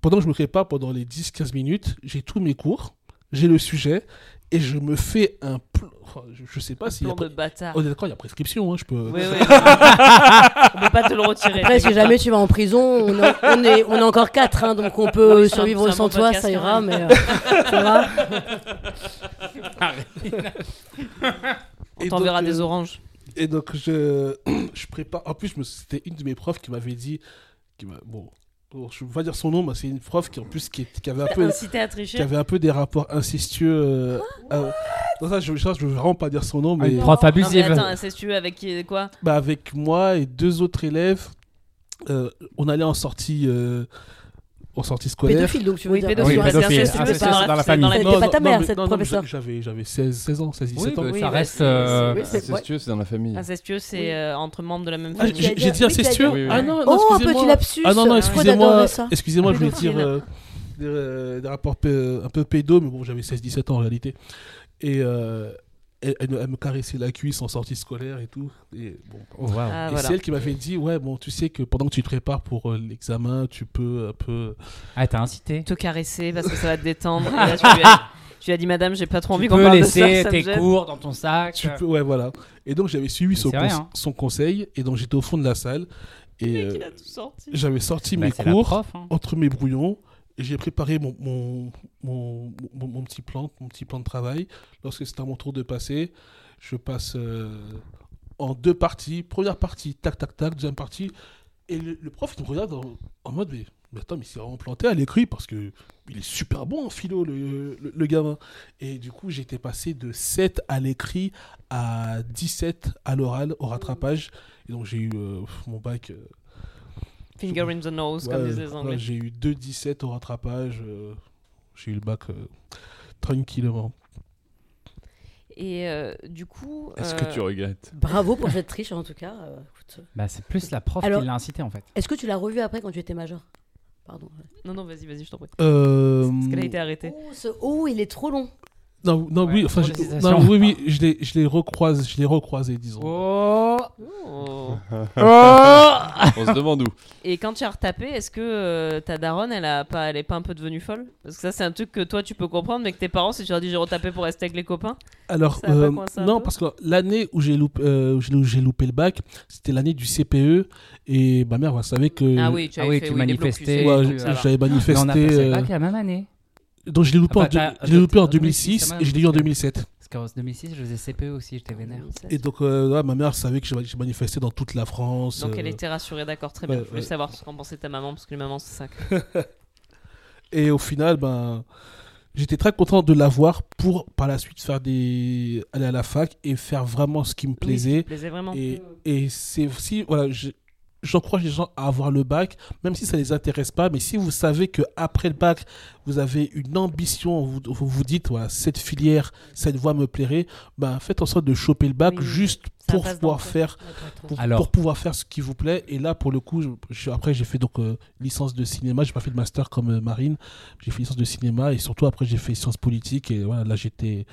pendant que je me prépare, pendant les 10-15 minutes, j'ai tous mes cours, j'ai le sujet, et je me fais un plan. enfin, je, je sais pas si. Plan de bâtard. Oh, d'accord, il y a prescription, hein, je peux. Oui, oui. on peut pas te le retirer. Après, si jamais tu vas en prison, on, est- on est, on est encore quatre, hein, donc on peut Oui, survivre sans bon toi, podcast, ça ira, même. mais euh, ça va. On Et t'enverra des euh, oranges. Et donc, je, je prépare. En plus, me- c'était une de mes profs qui m'avait dit. Qui m'a- bon, bon, je ne veux pas dire son nom, mais c'est une prof qui, en plus, qui, qui avait un peu. Incité à qui tricher. avait un peu des rapports incestueux. euh, non, ça, je, je veux vraiment pas dire son nom, mais Une prof Non, mais abusive. attends, incestueux avec qui quoi bah, avec moi et deux autres élèves, euh, on allait en sortie, euh, en sortie scolaire. Pédophile, donc tu veux Oui, dire. pédophile, Oui, pédophile. Ah, c'est dans la famille. C'était pas ta mère, cette professeure. J'avais, j'avais 16, 16 ans, 16, 17 Oui, ans. Oui, ça reste. euh, Incestueux, c'est dans la famille. Incestueux, c'est Oui. euh, entre membres de la même Ah, famille. j'ai, dit- incestueux Ah non, non, Oh, un excusez-moi. petit lapsus. Ah non, non, Freud excusez-moi, excusez-moi, je voulais dire euh, des, euh, des rapports un peu pédos, mais bon, j'avais 16-17 ans en réalité. Et euh, elle, elle me- elle me caressait la cuisse en sortie scolaire et tout. Et bon, Oh. Ah, et voilà. c'est elle qui m'avait dit, ouais, bon, tu sais que pendant que tu te prépares pour euh, l'examen, tu peux un peu... Ah, t'as incité. Te caresser parce que ça va te détendre. Et là, tu, lui as, tu lui as dit, madame, j'ai pas trop envie Tu qu'on peux parle de ça. laisser ça me tes cours dans ton sac. Tu peux, ouais, voilà. Et donc j'avais suivi son, vrai, hein. son conseil, et donc j'étais au fond de la salle, et euh, j'avais sorti Bah, mes cours prof. hein. entre mes brouillons, j'ai préparé mon, mon, mon, petit plan, mon petit plan de travail. Lorsque c'était à mon tour de passer, je passe euh, en deux parties. Première partie, tac, tac, tac, deuxième partie, et le, prof il me regarde en, mode, mais, attends, mais il s'est vraiment planté à l'écrit parce que il est super bon en philo, le, le, le gamin. Et du coup, j'étais passé de 7 à l'écrit à 17 à l'oral, au rattrapage. Et donc, j'ai eu euh, mon bac. euh, Finger in the nose, comme disent les Anglais. j'ai eu 2,17 au rattrapage. euh, j'ai eu le bac euh, tranquillement. Et euh, du coup. Est-ce euh, que tu regrettes? Bravo pour cette triche, en tout cas. Euh, écoute. Bah, c'est plus la prof Alors- qui l'a incité en fait. Est-ce que tu l'as revu après quand tu étais majeur Pardon. Non, non, vas-y, vas-y, je t'en prie. Euh, Parce qu'elle a été arrêtée. Oh, ce oh, il est trop long. Non, non, Ouais, oui, enfin, je- les non, oui, oui, je l'ai, je l'ai recroisé, je l'ai recroisé, disons. Oh Oh. On se demande où. Et quand tu as retapé, est-ce que euh, ta daronne, elle, a pas, elle est pas un peu devenue folle? Parce que ça, c'est un truc que toi, tu peux comprendre, mais que tes parents, si tu leur dis j'ai retapé pour rester avec les copains. Alors, euh, non, parce que l'année où j'ai loupé, euh, où j'ai loupé le bac, c'était l'année du CPE, et ma mère, elle savait que ah oui, tu ah avais oui, fait tu oui, les manifestais, ouais, j'avais Mais on a manifesté. passé le euh, bac la même année. Donc, je l'ai loupé, Ah, en, bah, deux- t'as- je l'ai loupé en t'as- 2006 ça et je l'ai eu en marche. 2007. Parce qu'en 2006, je faisais CPE aussi, j'étais vénère. Et donc, euh, ouais, ma mère savait que j'ai manifesté dans toute la France. Donc elle euh, était rassurée, d'accord, très bien. ouais, je voulais ouais. savoir ce qu'en pensait ta maman, parce que les mamans, c'est ça. Et au final, ben, j'étais très content de l'avoir pour par la suite faire des aller à la fac et faire vraiment ce qui me plaisait. plaisait vraiment. Et, et c'est aussi, voilà, je- j'encourage les gens à avoir le bac, même si ça les intéresse pas. Mais si vous savez que après le bac, vous avez une ambition, vous vous, dites, voilà, cette filière, cette voie me plairait, ben, faites en sorte de choper le bac Oui, juste pour pouvoir faire pour, Alors- pour pouvoir faire ce qui vous plaît. Et là, pour le coup, je- je- après, j'ai fait donc euh, licence de cinéma. J'ai pas fait le master comme euh, Marine. J'ai fait licence de cinéma et surtout après, j'ai fait sciences politiques. Et voilà, là, j'étais,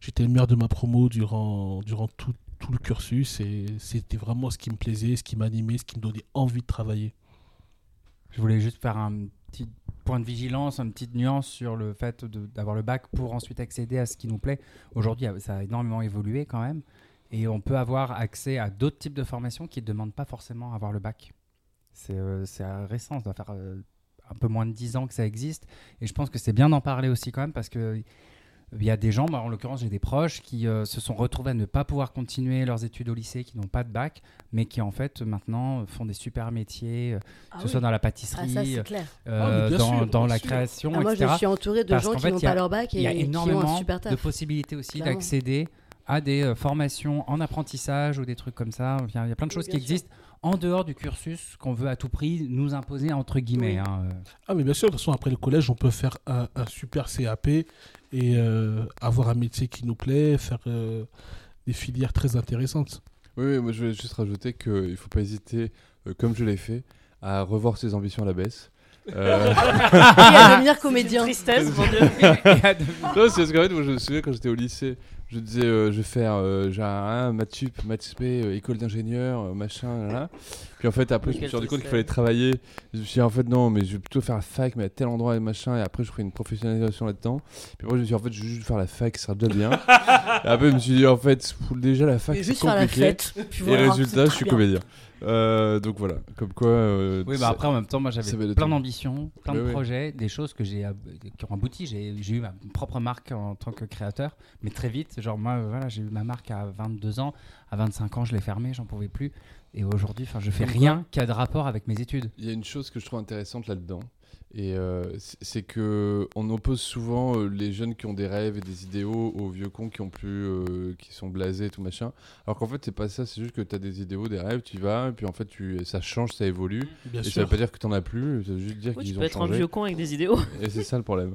j'étais le meilleur de ma promo durant, durant tout, tout le cursus. Et c'était vraiment ce qui me plaisait, ce qui m'animait, ce qui me donnait envie de travailler. Je voulais juste faire un petit point de vigilance, une petite nuance sur le fait d'avoir le bac pour ensuite accéder à ce qui nous plaît. Aujourd'hui, ça a énormément évolué quand même. Et on peut avoir accès à d'autres types de formations qui ne demandent pas forcément avoir le bac. C'est euh, c'est, euh, récent, ça doit faire euh, un peu moins de 10 ans que ça existe. Et je pense que c'est bien d'en parler aussi quand même parce que il y a des gens, bah, en l'occurrence j'ai des proches, qui euh, se sont retrouvés à ne pas pouvoir continuer leurs études au lycée, qui n'ont pas de bac, mais qui en fait maintenant font des super métiers, euh, Ah que ce oui. soit dans la Ah, pâtisserie, ça, c'est clair. euh, Ah, dans, sûr, dans bien la sûr. création, Ah, moi, etc. je suis entourée de Parce gens qui fait, n'ont pas leur bac et Il y a qui ont un énormément de possibilités aussi d'accéder à des euh, formations en apprentissage ou des trucs comme ça. Il y a, il y a plein de Oui, choses qui sûr. existent en dehors du cursus qu'on veut à tout prix nous imposer entre guillemets. Oui. hein, euh. Ah, mais bien sûr, de toute façon, après le collège, on peut faire un, un super CAP et euh, avoir un métier qui nous plaît, faire euh, des filières très intéressantes. Oui, oui, moi je vais juste rajouter qu'il ne faut pas hésiter, euh, comme je l'ai fait, à revoir ses ambitions à la baisse. Euh, Et à devenir comédien. Tristesse, mon dieu. non, c'est parce qu'en fait, moi je me souviens quand j'étais au lycée, je disais euh, je vais faire euh, genre un maths sup, maths euh, école d'ingénieur, euh, machin, là, là. Puis en fait, après, je me suis rendu compte qu'il fallait travailler. Je me suis dit en fait, non, mais je vais plutôt faire la fac, mais à tel endroit et machin, et après, je ferai une professionnalisation là-dedans. Puis après, je me suis dit en fait, je vais juste faire la fac, ça sera déjà bien. et après, je me suis dit en fait, déjà la fac, c'est faire la compliqué. fête. puis Et voilà, résultat, je suis bien. comédien. Euh, donc voilà, comme quoi. euh, Oui, bah après en même temps, moi j'avais plein d'ambitions, plein Mais de oui. projets, des choses que j'ai qui ont abouti. J'ai j'ai eu ma propre marque en tant que créateur, mais très vite. Genre moi, voilà, j'ai eu ma marque à 22 ans, à 25 ans, je l'ai fermée, j'en pouvais plus. Et aujourd'hui, je fais rien qui a de rapport avec mes études. Il y a une chose que je trouve intéressante là-dedans, et euh, c'est- que on oppose souvent euh, les jeunes qui ont des rêves et des idéaux aux vieux cons qui ont plus, euh, qui sont blasés, et tout machin. Alors qu'en fait, c'est pas ça. C'est juste que tu as des idéaux, des rêves, tu y vas, et puis en fait, tu, ça change, ça évolue. Bien et ça sûr. veut pas dire que t'en as plus. Ça veut juste dire Oui, tu qu'ils peux ont être un changé. vieux con avec des idéaux. Et c'est ça le problème.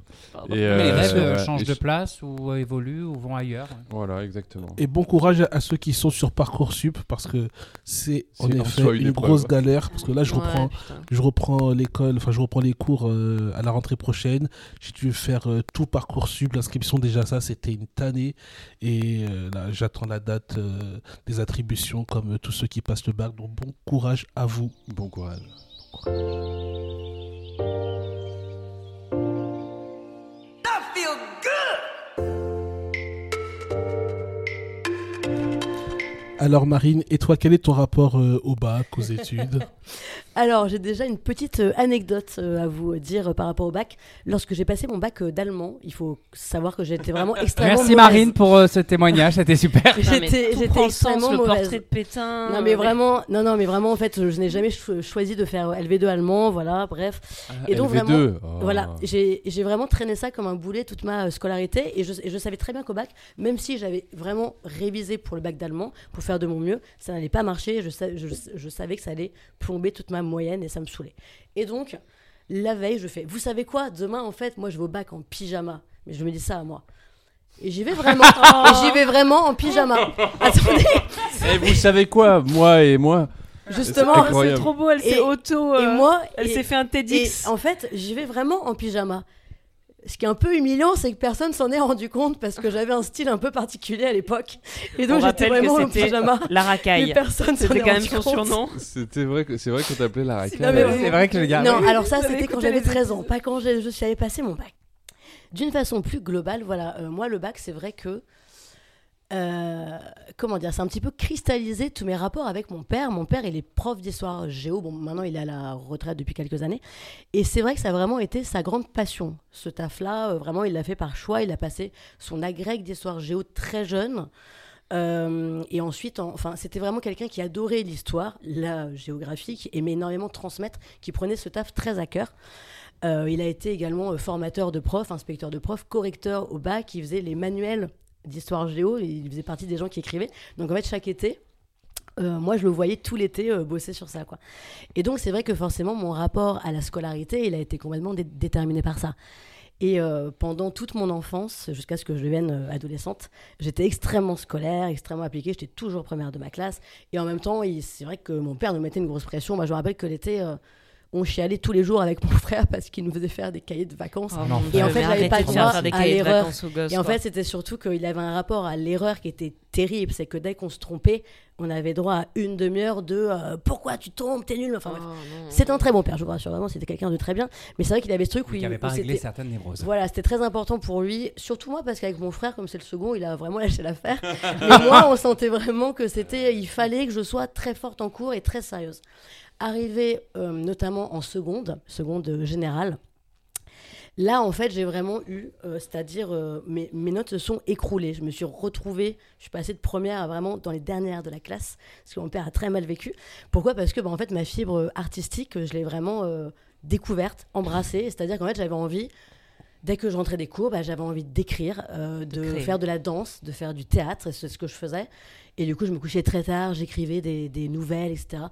Et, Mais les rêves euh, changent Et de place ou évoluent ou vont ailleurs. Voilà, exactement. Et bon courage à, ceux qui sont sur Parcoursup parce que c'est en effet une, une épreuve. grosse galère. Parce que là, je Ouais, reprends, putain. je reprends l'école, enfin, je reprends les cours euh, à la rentrée prochaine. J'ai dû faire euh, tout Parcoursup. L'inscription, déjà, ça, c'était une tannée. Et euh, là, j'attends la date euh, des attributions comme tous ceux qui passent le bac. Donc, bon courage à vous. Bon courage. Alors, Marine, et toi, quel est ton rapport euh, au bac, aux études? Alors, j'ai déjà une petite euh, anecdote euh, à vous dire euh, par rapport au bac. Lorsque j'ai passé mon bac euh, d'allemand, il faut savoir que j'étais vraiment extrêmement Merci mauvaise. Marine pour euh, ce témoignage, c'était super. J'étais le sens, extrêmement le mauvaise. portrait de Pétain. Non mais vraiment, non non mais vraiment en fait, je, n'ai jamais cho- choisi de faire LV2 allemand, voilà, bref. Et donc, LV2. vraiment, oh. Voilà, j'ai j'ai vraiment traîné ça comme un boulet toute ma euh, scolarité et je, et je savais très bien qu'au bac, même si j'avais vraiment révisé pour le bac d'allemand, pour faire de mon mieux, ça n'allait pas marcher, je, sa- je, je savais que ça allait plomber toute ma moyenne et ça me saoulait. Et donc, la veille, je fais, vous savez quoi, demain en fait, moi je vais au bac en pyjama, mais je me dis ça à moi. Et j'y vais vraiment, et j'y vais vraiment en pyjama. Attendez, Eh, vous savez quoi? Moi et moi. justement, C'est Oh, trop beau, elle s'est Et- auto. et euh, moi, Elle et- s'est fait un Et TEDx. en fait, j'y vais vraiment en pyjama. Ce qui est un peu humiliant, c'est que personne s'en est rendu compte parce que j'avais un style un peu particulier à l'époque. Et donc On j'étais vraiment en pyjama. La racaille. personne s'en C'était est quand même rendu son surnom. C'était vrai que c'est vrai qu'on t'appelait la racaille. C'est vrai que les gars. Non, oui. alors ça, c'était quand j'avais les 13 ans, pas quand j'ai- je suis allée passer mon bac. D'une façon plus globale, voilà, euh, moi, le bac, c'est vrai que. Euh, comment dire, c'est un petit peu cristallisé tous mes rapports avec mon père. Mon père, il est prof d'histoire géo. Bon, maintenant, il est à la retraite depuis quelques années. Et c'est vrai que ça a vraiment été sa grande passion. Ce taf-là, euh, vraiment, il l'a fait par choix. Il a passé son agrég d'histoire géo très jeune. Euh, et ensuite, en- enfin, c'était vraiment quelqu'un qui adorait l'histoire, la géographie, qui aimait énormément transmettre, qui prenait ce taf très à cœur. Il a été également formateur de prof, inspecteur de prof, correcteur au bac, il faisait les manuels d'histoire géo, il faisait partie des gens qui écrivaient. Donc en fait, chaque été, euh, moi je le voyais tout l'été euh, bosser sur ça. Quoi. Et donc c'est vrai que forcément, mon rapport à la scolarité, il a été complètement dé- déterminé par ça. Et euh, pendant toute mon enfance, jusqu'à ce que je devienne adolescente, j'étais extrêmement scolaire, extrêmement appliquée. J'étais toujours première de ma classe. Et en même temps, c'est vrai que mon père nous mettait une grosse pression. Moi, je me rappelle que l'été, on chialait tous les jours avec mon frère parce qu'il nous faisait faire des cahiers de vacances. Oh, Dieu, Et en fait, j'avais pas de droit faire des à l'erreur. Et en fait, c'était surtout qu'il avait un rapport à l'erreur qui était terrible. C'est que dès qu'on se trompait, on avait droit à une demi-heure de euh, pourquoi tu tombes, t'es nul. Enfin. Oh. C'est un très bon père, je vous rassure vraiment, c'était quelqu'un de très bien. Mais c'est vrai qu'il avait ce truc où Qui il n'avait pas réglé certaines névroses. Voilà, c'était très important pour lui, surtout moi parce qu'avec mon frère, comme c'est le second, il a vraiment lâché l'affaire. Mais moi, on sentait vraiment que c'était, il fallait que je sois très forte en cours et très sérieuse. Arrivé euh, notamment en seconde, seconde générale, là, en fait, j'ai vraiment eu, euh, c'est-à-dire, euh, mes, mes notes se sont écroulées. Je me suis retrouvée, je suis passée de première à vraiment dans les dernières de la classe, parce que mon père a très mal vécu. Pourquoi? Parce que, bah, en fait, ma fibre artistique, je l'ai vraiment euh, découverte, embrassée. C'est-à-dire qu'en fait, j'avais envie, dès que je rentrais des cours, bah, j'avais envie d'écrire, de faire de la danse, de faire du théâtre, c'est ce que je faisais. Et du coup, je me couchais très tard, j'écrivais des, des nouvelles, etc.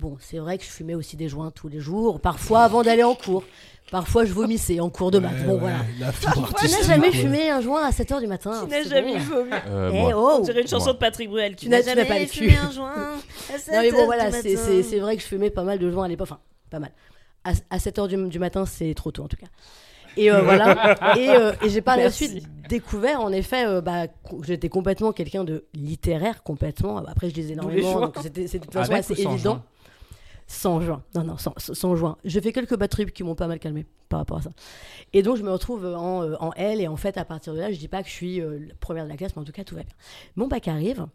Bon, c'est vrai que je fumais aussi des joints tous les jours, parfois avant d'aller en cours. Parfois, je vomissais en cours de maths. Ouais, bon, ouais, voilà. La fibre Qui artistique. n'a jamais fumé un joint à 7h du matin Qui n'a C'est jamais bon. vomi Euh, Eh moi. oh On dirait une chanson Moi. de Patrick Bruel. Tu n'as- tu n'as jamais fumé un joint à Non, mais 7 bon, voilà, du c'est- matin. c'est c'est vrai que je fumais pas mal de joints à l'époque. Enfin, pas mal. À, 7h du, du matin, c'est trop tôt en tout cas. Et euh, voilà. Et, euh, et j'ai par la suite découvert, en effet, euh, bah, j'étais complètement quelqu'un de littéraire, complètement. Après, je lisais les énormément, donc c'était de toute façon Avec assez évident. joint Sans joint. Non, non, sans, sans joint. J'ai fait quelques bad trips qui m'ont pas mal calmé par rapport à ça. Et donc, je me retrouve en, euh, en L. Et en fait, à partir de là, je dis pas que je suis euh, la première de la classe, mais en tout cas, tout va bien. Mon bac arrive.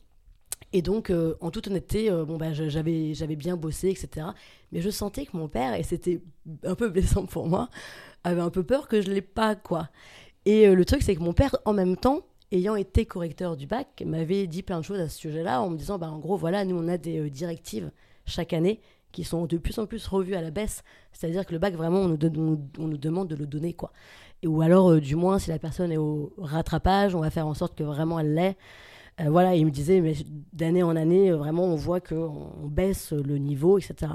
Et donc, euh, en toute honnêteté, bon, bah, j'avais, j'avais bien bossé, etc. Mais je sentais que mon père, et c'était un peu blessant pour moi, avait un peu peur que je l'ai pas, quoi. Et le truc, c'est que mon père, en même temps, ayant été correcteur du bac, m'avait dit plein de choses à ce sujet-là, en me disant, bah, en gros, voilà, nous, on a des directives chaque année qui sont de plus en plus revues à la baisse. C'est-à-dire que le bac, vraiment, on nous, donne- on, on nous demande de le donner, quoi. Et, ou alors, euh, du moins, si la personne est au rattrapage, on va faire en sorte que vraiment elle l'est. Euh, voilà, il me disait, mais d'année en année, euh, vraiment, on voit qu'on on baisse le niveau, etc.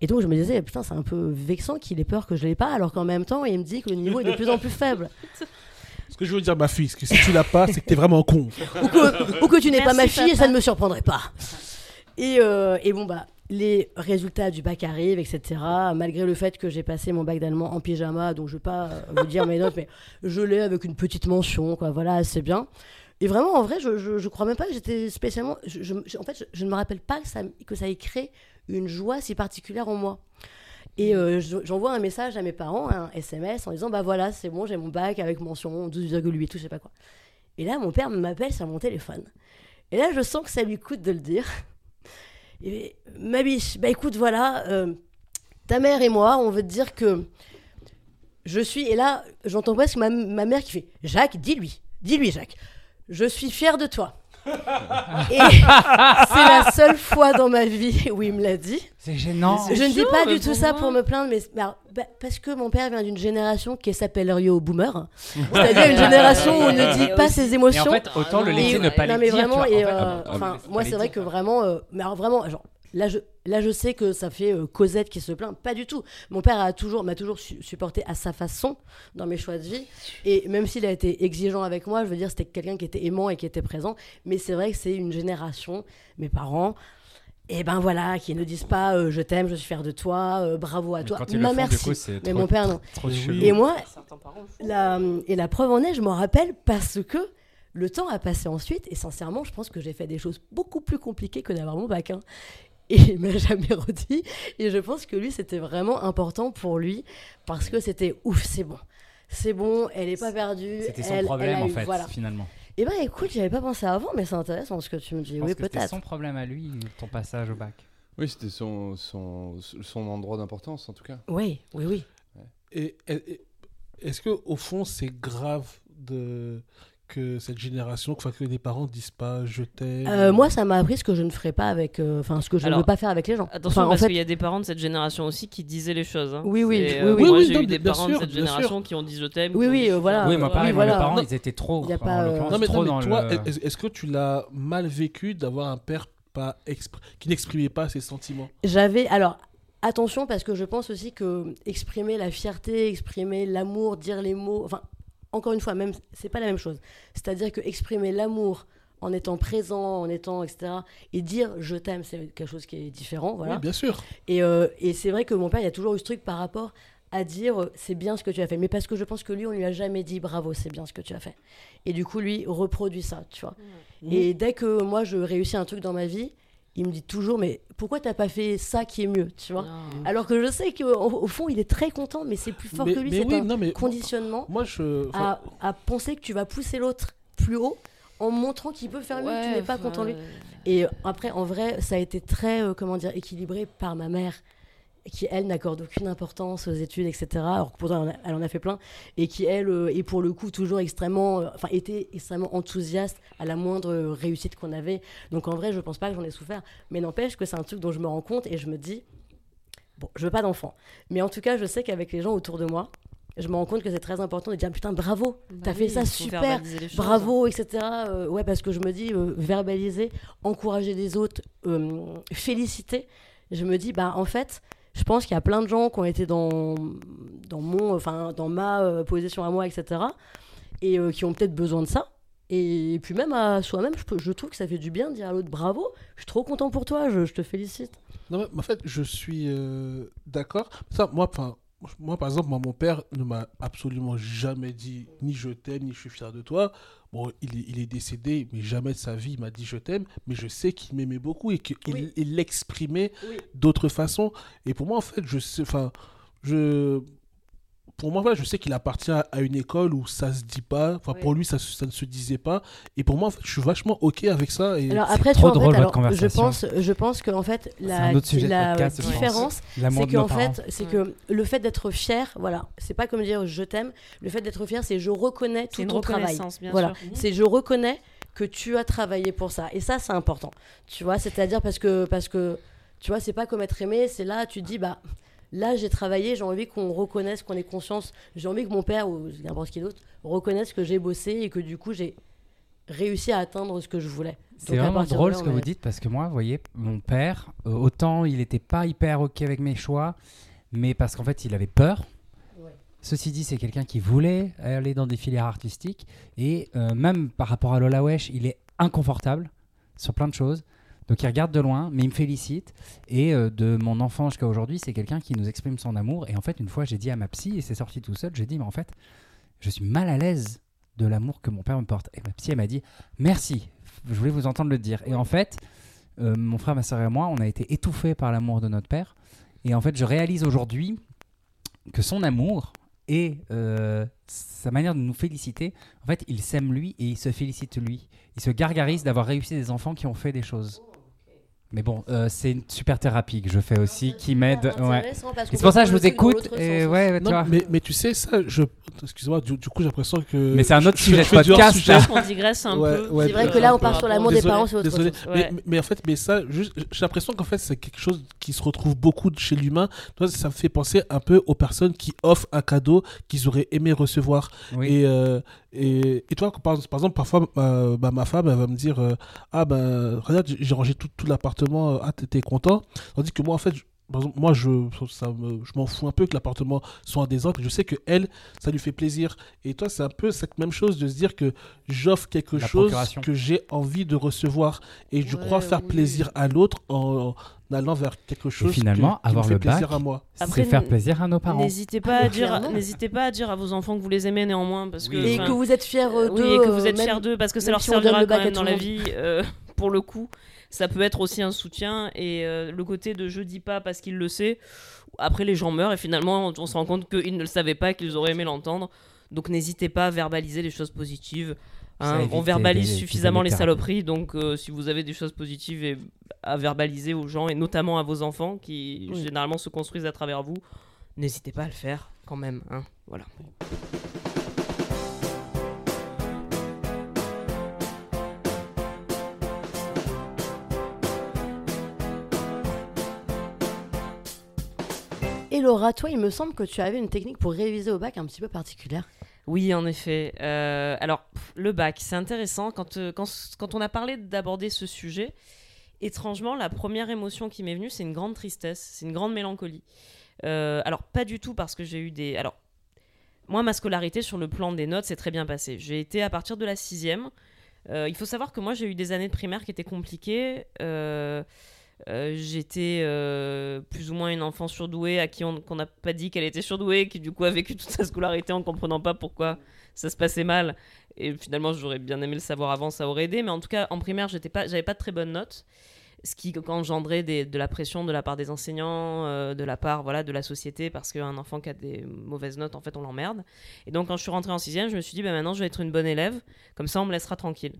Et donc, je me disais, putain, c'est un peu vexant qu'il ait peur que je l'ai pas, alors qu'en même temps, il me dit que le niveau est de plus en plus faible. Ce que je veux dire, ma fille, c'est que si tu l'as pas, c'est que t'es vraiment con. ou que, ou que tu n'es pas ma fille, papa. ça ne me surprendrait pas. Et, euh, et bon, bah, les résultats du bac arrivent, etc. Malgré le fait que j'ai passé mon bac d'allemand en pyjama, donc je vais pas euh, vous dire mes notes, mais je l'ai avec une petite mention, voilà, c'est bien. Et vraiment, en vrai, je, je, je crois même pas que j'étais spécialement. en fait, je, ne me rappelle pas que ça, ait créé une joie si particulière en moi. Et euh, je- j'envoie un message à mes parents, un SMS, en disant Bah voilà, c'est bon, j'ai mon bac avec mention 12,8, tout je sais pas quoi. Et là, mon père m'appelle sur mon téléphone. Et là, je sens que ça lui coûte de le dire. Et, bah écoute, voilà, euh, ta mère et moi, on veut te dire que je suis. Et là, j'entends presque ma, ma mère qui fait Jacques, dis-lui, dis-lui, Jacques, je suis fière de toi. Et c'est la seule fois dans ma vie où il me l'a dit. C'est gênant. Je ne dis pas du tout ça moi. pour me plaindre, mais alors, bah, parce que mon père vient d'une génération qui s'appelle Rio Boomer, c'est-à-dire une génération où on ne dit pas ses Et émotions. en fait, autant le Et- laisser ne pas non les mais dire, vraiment et euh, ah, enfin moi c'est vrai que vraiment euh, mais alors vraiment genre là je là je sais que ça fait euh, Cosette qui se plaint pas du tout mon père a toujours m'a toujours su- supporté à sa façon dans mes choix de vie et même s'il a été exigeant avec moi je veux dire c'était quelqu'un qui était aimant et qui était présent mais c'est vrai que c'est une génération mes parents et ben voilà qui ne disent pas euh, je t'aime je suis fier de toi euh, bravo à Mais toi ma mère si. mais trop- mon père non Trop Et moi font. la, et la preuve en est, je m'en rappelle parce que le temps a passé ensuite, et sincèrement, je pense que j'ai fait des choses beaucoup plus compliquées que d'avoir mon bac. hein. Et il m'a jamais redit. Et je pense que lui, c'était vraiment important pour lui, parce que c'était ouf, c'est bon. C'est bon, elle est pas perdue. C'était son elle- problème, en eu- fait, Voilà. finalement. Et ben écoute, j'y avais pas pensé avant, mais c'est intéressant ce que tu me dis. Je pense Oui, que c'était peut-être. son problème à lui, ton passage au bac. Oui, c'était son, son, son endroit d'importance en tout cas. Oui, oui, oui. Et, et- et- est-ce que au fond c'est grave de que cette génération, que les parents disent pas je t'aime Euh, moi, ça m'a appris ce que je ne ferai pas avec. euh, Enfin, ce que je ne veux pas faire avec les gens. Attention, Enfin, en parce fait, qu'il y a des parents de cette génération aussi qui disaient les choses. hein. Oui, oui, oui, euh, oui. Moi, Oui, j'ai non, eu des parents sûr, de cette génération qui ont dit je t'aime. Oui, oui, dit, euh, voilà. oui, moi, pareil, oui, voilà. mes parents, ils étaient trop. Y a pas, euh, Non mais, trop non, mais dans toi, le- est- est-ce que tu l'as mal vécu d'avoir un père pas expr- qui n'exprimait pas ses sentiments? J'avais alors attention parce que je pense aussi que exprimer la fierté, exprimer l'amour, dire les mots, enfin encore une fois même c'est pas la même chose. C'est-à-dire que exprimer l'amour en étant présent, en étant etc. et dire je t'aime c'est quelque chose qui est différent voilà. Oui, bien sûr. Et, euh, et c'est vrai que mon père il y a toujours eu ce truc par rapport à dire euh, c'est bien ce que tu as fait mais parce que je pense que lui on lui a jamais dit bravo c'est bien ce que tu as fait et du coup lui reproduit ça tu vois et dès que moi je réussis un truc dans ma vie il me dit toujours mais pourquoi t'as pas fait ça qui est mieux tu vois Non. alors que je sais qu'au au fond il est très content mais c'est plus fort mais, que lui c'est oui, un non mais conditionnement moi je à, à penser que tu vas pousser l'autre plus haut en montrant qu'il peut faire mieux que tu n'es pas content lui. et euh, après en vrai ça a été très euh, comment dire équilibré par ma mère qui elle n'accorde aucune importance aux études, etc. Alors que pourtant elle en a, fait plein, et qui elle euh, est pour le coup toujours extrêmement, euh, enfin était extrêmement enthousiaste à la moindre euh, réussite qu'on avait. Donc en vrai, je pense pas que j'en ai souffert, mais n'empêche que c'est un truc dont je me rends compte et je me dis, bon, je veux pas d'enfant, mais en tout cas, je sais qu'avec les gens autour de moi, je me rends compte que c'est très important de dire putain bravo, t'as Bah fait oui, ça super, choses. bravo, etc. Euh, ouais, parce que je me dis, euh, verbaliser, encourager les autres, euh, féliciter, je me dis, bah en fait, je pense qu'il y a plein de gens qui ont été dans, dans, mon, enfin, dans ma euh, position à moi, etc. Et euh, qui ont peut-être besoin de ça. Et puis même à soi-même, je, trouve que ça fait du bien de dire à l'autre bravo, je suis trop content pour toi, je, je te félicite. Non, mais en fait, je suis euh, d'accord. Ça, moi, enfin, moi, par exemple, moi, mon père ne m'a absolument jamais dit ni je t'aime, ni je suis fier de toi. Bon, il est, il est décédé, mais jamais de sa vie, il m'a dit je t'aime. Mais je sais qu'il m'aimait beaucoup et qu'il Oui. l'exprimait Oui. d'autres façons. Et pour moi, en fait, je sais, enfin, je. Pour moi, voilà, je sais qu'il appartient à une école où ça se dit pas. Enfin, pour lui, ça, ne se disait pas. Et pour moi, en fait, je suis vachement ok avec ça. Et Alors C'est après, tu trop vois, en drôle, fait, votre alors, je pense, je pense qu'en fait, la, sujet différence, c'est que en fait, c'est que le fait d'être fier, voilà, c'est pas comme dire je t'aime. Le fait d'être fier, c'est je reconnais tout ton travail. bien Voilà, c'est je reconnais que tu as travaillé pour ça. Et ça, c'est important. Tu vois, c'est-à-dire parce que parce que tu vois, c'est pas comme être aimé, c'est là tu te dis bah là j'ai travaillé, j'ai envie qu'on reconnaisse, qu'on ait conscience, j'ai envie que mon père ou n'importe qui d'autre reconnaisse que j'ai bossé et que du coup j'ai réussi à atteindre ce que je voulais. C'est vraiment drôle là, ce que vous est- dites parce que moi, vous voyez, mon père, euh, autant il n'était pas hyper ok avec mes choix, mais parce qu'en fait il avait peur. Ouais. Ceci dit, c'est quelqu'un qui voulait aller dans des filières artistiques et euh, même par rapport à Lola Wesh, il est inconfortable sur plein de choses. Donc il regarde de loin, mais il me félicite. Et euh, de mon enfant jusqu'à aujourd'hui, c'est quelqu'un qui nous exprime son amour. Et en fait, une fois, j'ai dit à ma psy, et c'est sorti tout seul, j'ai dit, mais en fait, je suis mal à l'aise de l'amour que mon père me porte. Et ma psy, elle m'a dit, merci, je voulais vous entendre le dire. Et en fait, euh, mon frère, ma soeur et moi, on a été étouffés par l'amour de notre père. Et en fait, je réalise aujourd'hui que son amour et euh, sa manière de nous féliciter, en fait, il s'aime lui et il se félicite lui. Il se gargarise d'avoir réussi des enfants qui ont fait des choses. Mais bon, euh, c'est une super thérapie que je fais aussi qui m'aide. Ouais. C'est pour ça que je vous écoute. Et ouais, ouais, tu Non, vois. mais, mais tu sais, ça, je. Excuse-moi, du, du coup, j'ai l'impression que. Mais c'est un autre je- sujet je de podcast. Je pense qu'on digresse un Ouais, peu. ouais, C'est vrai euh, que là, on par part sur l'amour des parents, c'est autre désolé. chose. Ouais. Mais, mais en fait, mais ça, j'ai l'impression qu'en fait, c'est quelque chose qui se retrouve beaucoup chez l'humain. Toi, ça me fait penser un peu aux personnes qui offrent un cadeau qu'ils auraient aimé recevoir. Oui. Et, euh, et, toi, par, par exemple, parfois, euh, bah, ma femme, elle va me dire euh, Ah, ben, regarde, j'ai rangé tout, l'appartement, ah, t'es content Tandis que moi, en fait, moi, je, ça me- je m'en fous un peu que l'appartement soit en désordre. Je sais que elle, ça lui fait plaisir. Et toi, c'est un peu cette même chose de se dire que j'offre quelque La chose que j'ai envie de recevoir. Et je Ouais, crois faire oui. plaisir à l'autre en, en allant vers quelque chose finalement, que- qui avoir me fait le plaisir bac, à moi. Après, c'est faire plaisir à nos parents. N'hésitez pas, à dire, n'hésitez pas à dire à vos enfants que vous les aimez néanmoins. Parce que, Oui. Et que vous êtes fiers d'eux. oui, et que vous êtes fiers d'eux parce que ça leur servira le quand même dans la vie. euh, pour le coup, ça peut être aussi un soutien et euh, le côté de je dis pas parce qu'il le sait. Après, les gens meurent et finalement, on se rend compte qu'ils ne le savaient pas, qu'ils auraient aimé l'entendre. Donc, n'hésitez pas à verbaliser les choses positives. Hein. on verbalise suffisamment les saloperies, donc euh, si vous avez des choses positives et à verbaliser aux gens et notamment à vos enfants qui Oui. généralement se construisent à travers vous, n'hésitez pas à le faire quand même. hein. Voilà. Et Laura, toi, il me semble que tu avais une technique pour réviser au bac un petit peu particulière. Oui, en effet. Euh, alors, le bac, c'est intéressant. Quand, euh, quand, quand on a parlé d'aborder ce sujet, étrangement, la première émotion qui m'est venue, c'est une grande tristesse, c'est une grande mélancolie. Euh, alors, pas du tout parce que j'ai eu des... Alors, moi, ma scolarité sur le plan des notes s'est très bien passée. J'ai été à partir de la sixième. Il faut savoir que moi, j'ai eu des années de primaire qui étaient compliquées. Euh, J'étais euh, plus ou moins une enfant surdouée à qui on n'a pas dit qu'elle était surdouée, qui du coup a vécu toute sa scolarité en comprenant pas pourquoi ça se passait mal. Et finalement, j'aurais bien aimé le savoir avant, ça aurait aidé. Mais en tout cas, en primaire, j'étais pas, j'avais pas de très bonnes notes, ce qui engendrait de la pression de la part des enseignants, euh, de la part voilà de la société, parce qu'un enfant qui a des mauvaises notes, en fait, on l'emmerde. Et donc, quand je suis rentrée en sixième, je me suis dit, bah, maintenant, je vais être une bonne élève, comme ça, on me laissera tranquille.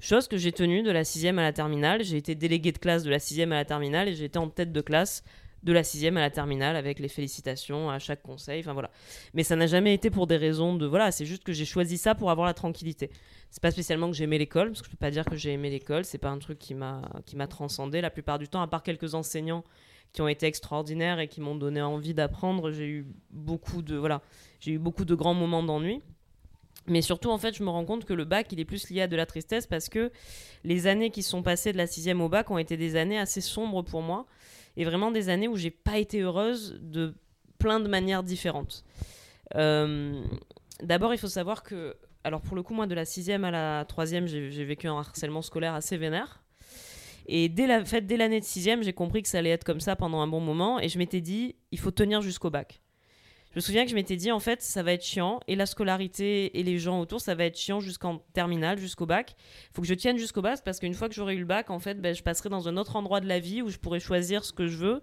Chose que j'ai tenue de la sixième à la terminale. J'ai été déléguée de classe de la sixième à la terminale et j'ai été en tête de classe de la sixième à la terminale avec les félicitations à chaque conseil. Enfin voilà. Mais ça n'a jamais été pour des raisons de voilà. C'est juste que j'ai choisi ça pour avoir la tranquillité. C'est pas spécialement que j'ai aimé l'école parce que je peux pas dire que j'ai aimé l'école. C'est pas un truc qui m'a qui m'a transcendé la plupart du temps. À part quelques enseignants qui ont été extraordinaires et qui m'ont donné envie d'apprendre, j'ai eu beaucoup de voilà. J'ai eu beaucoup de grands moments d'ennui. Mais surtout, en fait, je me rends compte que le bac, il est plus lié à de la tristesse parce que les années qui sont passées de la sixième au bac ont été des années assez sombres pour moi et vraiment des années où j'ai pas été heureuse de plein de manières différentes. Euh, D'abord, il faut savoir que, alors pour le coup, moi, de la sixième à la troisième, j'ai vécu un harcèlement scolaire assez vénère. Et dès la fait, dès l'année de sixième, j'ai compris que ça allait être comme ça pendant un bon moment, et je m'étais dit, il faut tenir jusqu'au bac. Je me souviens que je m'étais dit, en fait, ça va être chiant, et la scolarité et les gens autour, ça va être chiant jusqu'en terminale, jusqu'au bac. Faut que je tienne jusqu'au bac, parce qu'une fois que j'aurai eu le bac, en fait, ben, je passerai dans un autre endroit de la vie où je pourrai choisir ce que je veux.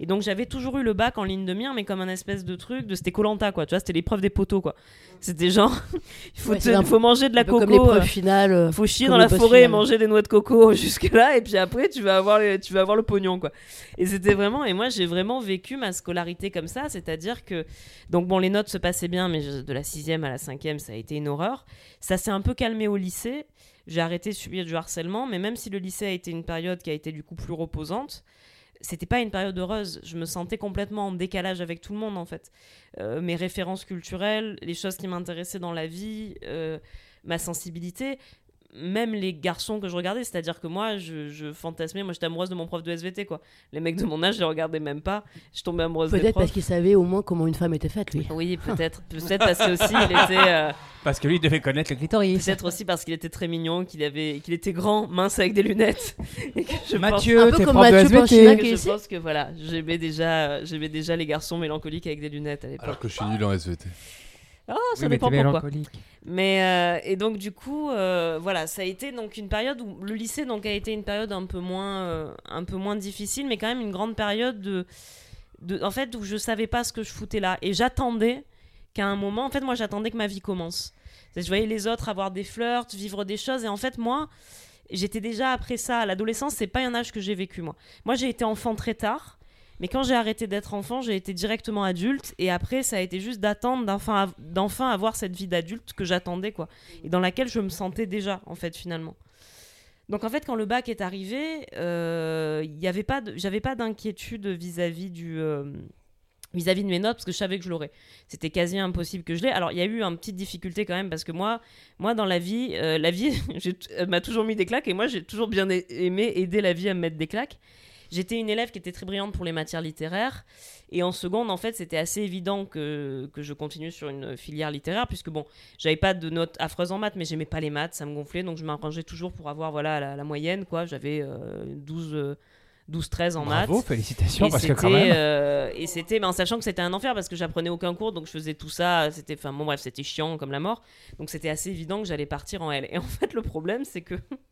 Et donc, j'avais toujours eu le bac en ligne de mire, mais comme un espèce de truc, de c'était Colanta, quoi. Tu vois, c'était l'épreuve des poteaux, quoi. C'était genre, il faut, Ouais, te- manger de la peu comme coco. l'épreuve euh, finale. euh, faut chier dans la forêt et manger des noix de coco jusque là et puis après tu vas avoir les- tu vas avoir le pognon quoi et c'était vraiment et moi j'ai vraiment vécu ma scolarité comme ça c'est-à-dire que donc bon les notes se passaient bien mais de la sixième à la cinquième ça a été une horreur ça s'est un peu calmé au lycée j'ai arrêté de subir du harcèlement mais même si le lycée a été une période qui a été du coup plus reposante c'était pas une période heureuse. Je me sentais complètement en décalage avec tout le monde en fait. Euh, mes références culturelles, les choses qui m'intéressaient dans la vie, euh, ma sensibilité, même les garçons que je regardais, c'est-à-dire que moi, je, je fantasmais, moi j'étais amoureuse de mon prof de SVT quoi. Les mecs de mon âge, je les regardais même pas. Je tombais amoureuse Peut-être parce qu'il savait au moins comment une femme était faite, lui. Oui, peut-être, peut-être parce que aussi il était, euh, Parce que lui devait connaître le clitoris. peut-être aussi parce qu'il était très mignon, qu'il avait, qu'il était grand, mince avec des lunettes. Et que je pense- Mathieu, Un peu comme prof de Mathieu SVT. Que je pense que voilà, j'aimais déjà, euh, j'aimais déjà les garçons mélancoliques avec des lunettes à l'époque. Alors que je suis nul en SVT. Ah, ça Oui, dépend pourquoi. Mais euh, et donc du coup, euh, voilà, ça a été donc une période où le lycée donc a été une période un peu moins, euh, un peu moins difficile, mais quand même une grande période de, de, en fait, où je savais pas ce que je foutais là et j'attendais qu'à un moment, en fait, moi j'attendais que ma vie commence. Je voyais les autres avoir des flirts, vivre des choses, et en fait moi, j'étais déjà après ça. L'adolescence, c'est pas un âge que j'ai vécu moi. Moi, j'ai été enfant très tard. Mais quand j'ai arrêté d'être enfant, j'ai été directement adulte. Et après, ça a été juste d'attendre d'enfin, d'enfin avoir cette vie d'adulte que j'attendais, quoi. Et dans laquelle je me sentais déjà, en fait, finalement. Donc, en fait, quand le bac est arrivé, euh, j'avais pas d'inquiétude vis-à-vis du. euh, vis-à-vis de mes notes parce que je savais que je l'aurais. C'était quasi impossible que je l'ai. Alors il y a eu une petite difficulté quand même parce que moi, moi dans la vie, euh, la vie m'a toujours mis des claques et moi j'ai toujours bien aimé aider la vie à me mettre des claques. J'étais une élève qui était très brillante pour les matières littéraires. Et en seconde, en fait, c'était assez évident que, que je continue sur une filière littéraire, puisque bon, j'avais pas de notes affreuses en maths, mais j'aimais pas les maths, ça me gonflait, donc je m'arrangeais toujours pour avoir voilà, la, la moyenne, quoi. J'avais euh, 12, euh, 12-13 en maths. Bravo, félicitations, Et parce que quand c'était, même. euh, et c'était, mais en sachant que c'était un enfer parce que j'apprenais aucun cours, donc je faisais tout ça. C'était, enfin, bon bref, c'était chiant comme la mort. Donc c'était assez évident que j'allais partir en L. Et en fait, le problème, c'est que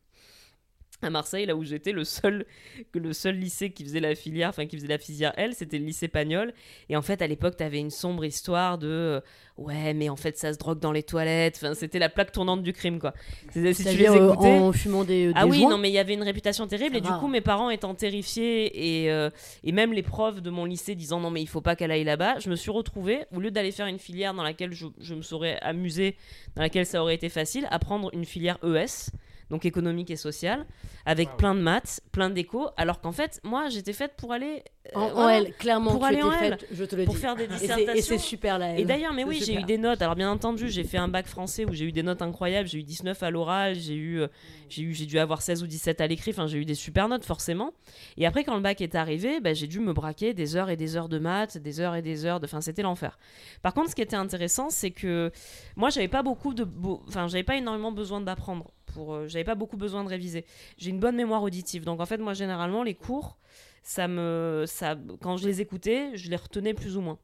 à Marseille, là où j'étais, le seul, que le seul lycée qui faisait la filière, enfin qui faisait la filière L, c'était le lycée Pagnol. Et en fait, à l'époque, t'avais une sombre histoire de, euh, ouais, mais en fait, ça se drogue dans les toilettes. Enfin, c'était la plaque tournante du crime, quoi. C'est- Si tu les euh, écoutais. en fumant des, des Ah oui, joints. non, mais il y avait une réputation terrible et du coup, mes parents étant terrifiés et, euh, et même les profs de mon lycée disant non, mais il faut pas qu'elle aille là-bas, je me suis retrouvée, au lieu d'aller faire une filière dans laquelle je, je me serais amusée, dans laquelle ça aurait été facile, à prendre une filière ES, donc économique et sociale, avec plein de maths, plein d'éco, alors qu'en fait, moi, j'étais faite pour aller. Euh, En, en voilà, L, clairement, Pour tu aller en L. faite, je te le pour dis. faire des dissertations. Et c'est super la L. Et d'ailleurs, mais oui, j'ai eu des notes. Alors bien entendu, j'ai fait un bac français où j'ai eu des notes incroyables. J'ai eu 19 à l'oral, j'ai eu, euh, j'ai eu, j'ai dû avoir 16 ou 17 à l'écrit. Enfin, j'ai eu des super notes forcément. Et après, quand le bac est arrivé, bah, j'ai dû me braquer des heures et des heures de maths, des heures et des heures de. Enfin, c'était l'enfer. Par contre, ce qui était intéressant, c'est que moi, j'avais pas beaucoup de, enfin, j'avais pas énormément besoin d'apprendre. Pour, euh, j'avais pas beaucoup besoin de réviser. J'ai une bonne mémoire auditive, donc en fait, moi, généralement, les cours, ça me, ça, quand je les écoutais, je les retenais plus ou moins.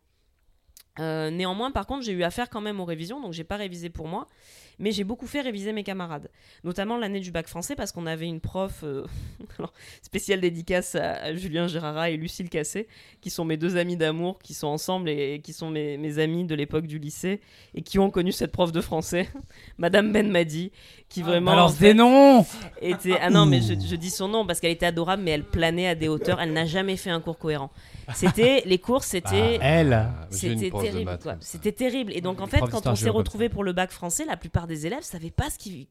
Euh, néanmoins, par contre, j'ai eu affaire quand même aux révisions, donc j'ai pas révisé pour moi. Mais j'ai beaucoup fait réviser mes camarades. Notamment l'année du bac français, parce qu'on avait une prof, euh, alors, spéciale dédicace à, Julien Gérara et Lucille Cassé, qui sont mes deux amis d'amour, qui sont ensemble et, qui sont mes, mes amis de l'époque du lycée, et qui ont connu cette prof de français, Madame Ben Madi, qui vraiment... en Balance fait, des noms était... Ah non, mais je, je dis son nom parce qu'elle était adorable, mais elle planait à des hauteurs. Elle n'a jamais fait un cours cohérent. C'était les cours, c'était Bah, Elle Ah, c'était terrible. C'était terrible. Et donc en fait, quand on s'est ça. pour le bac français, la plupart des élèves savaient pas ce qu'ils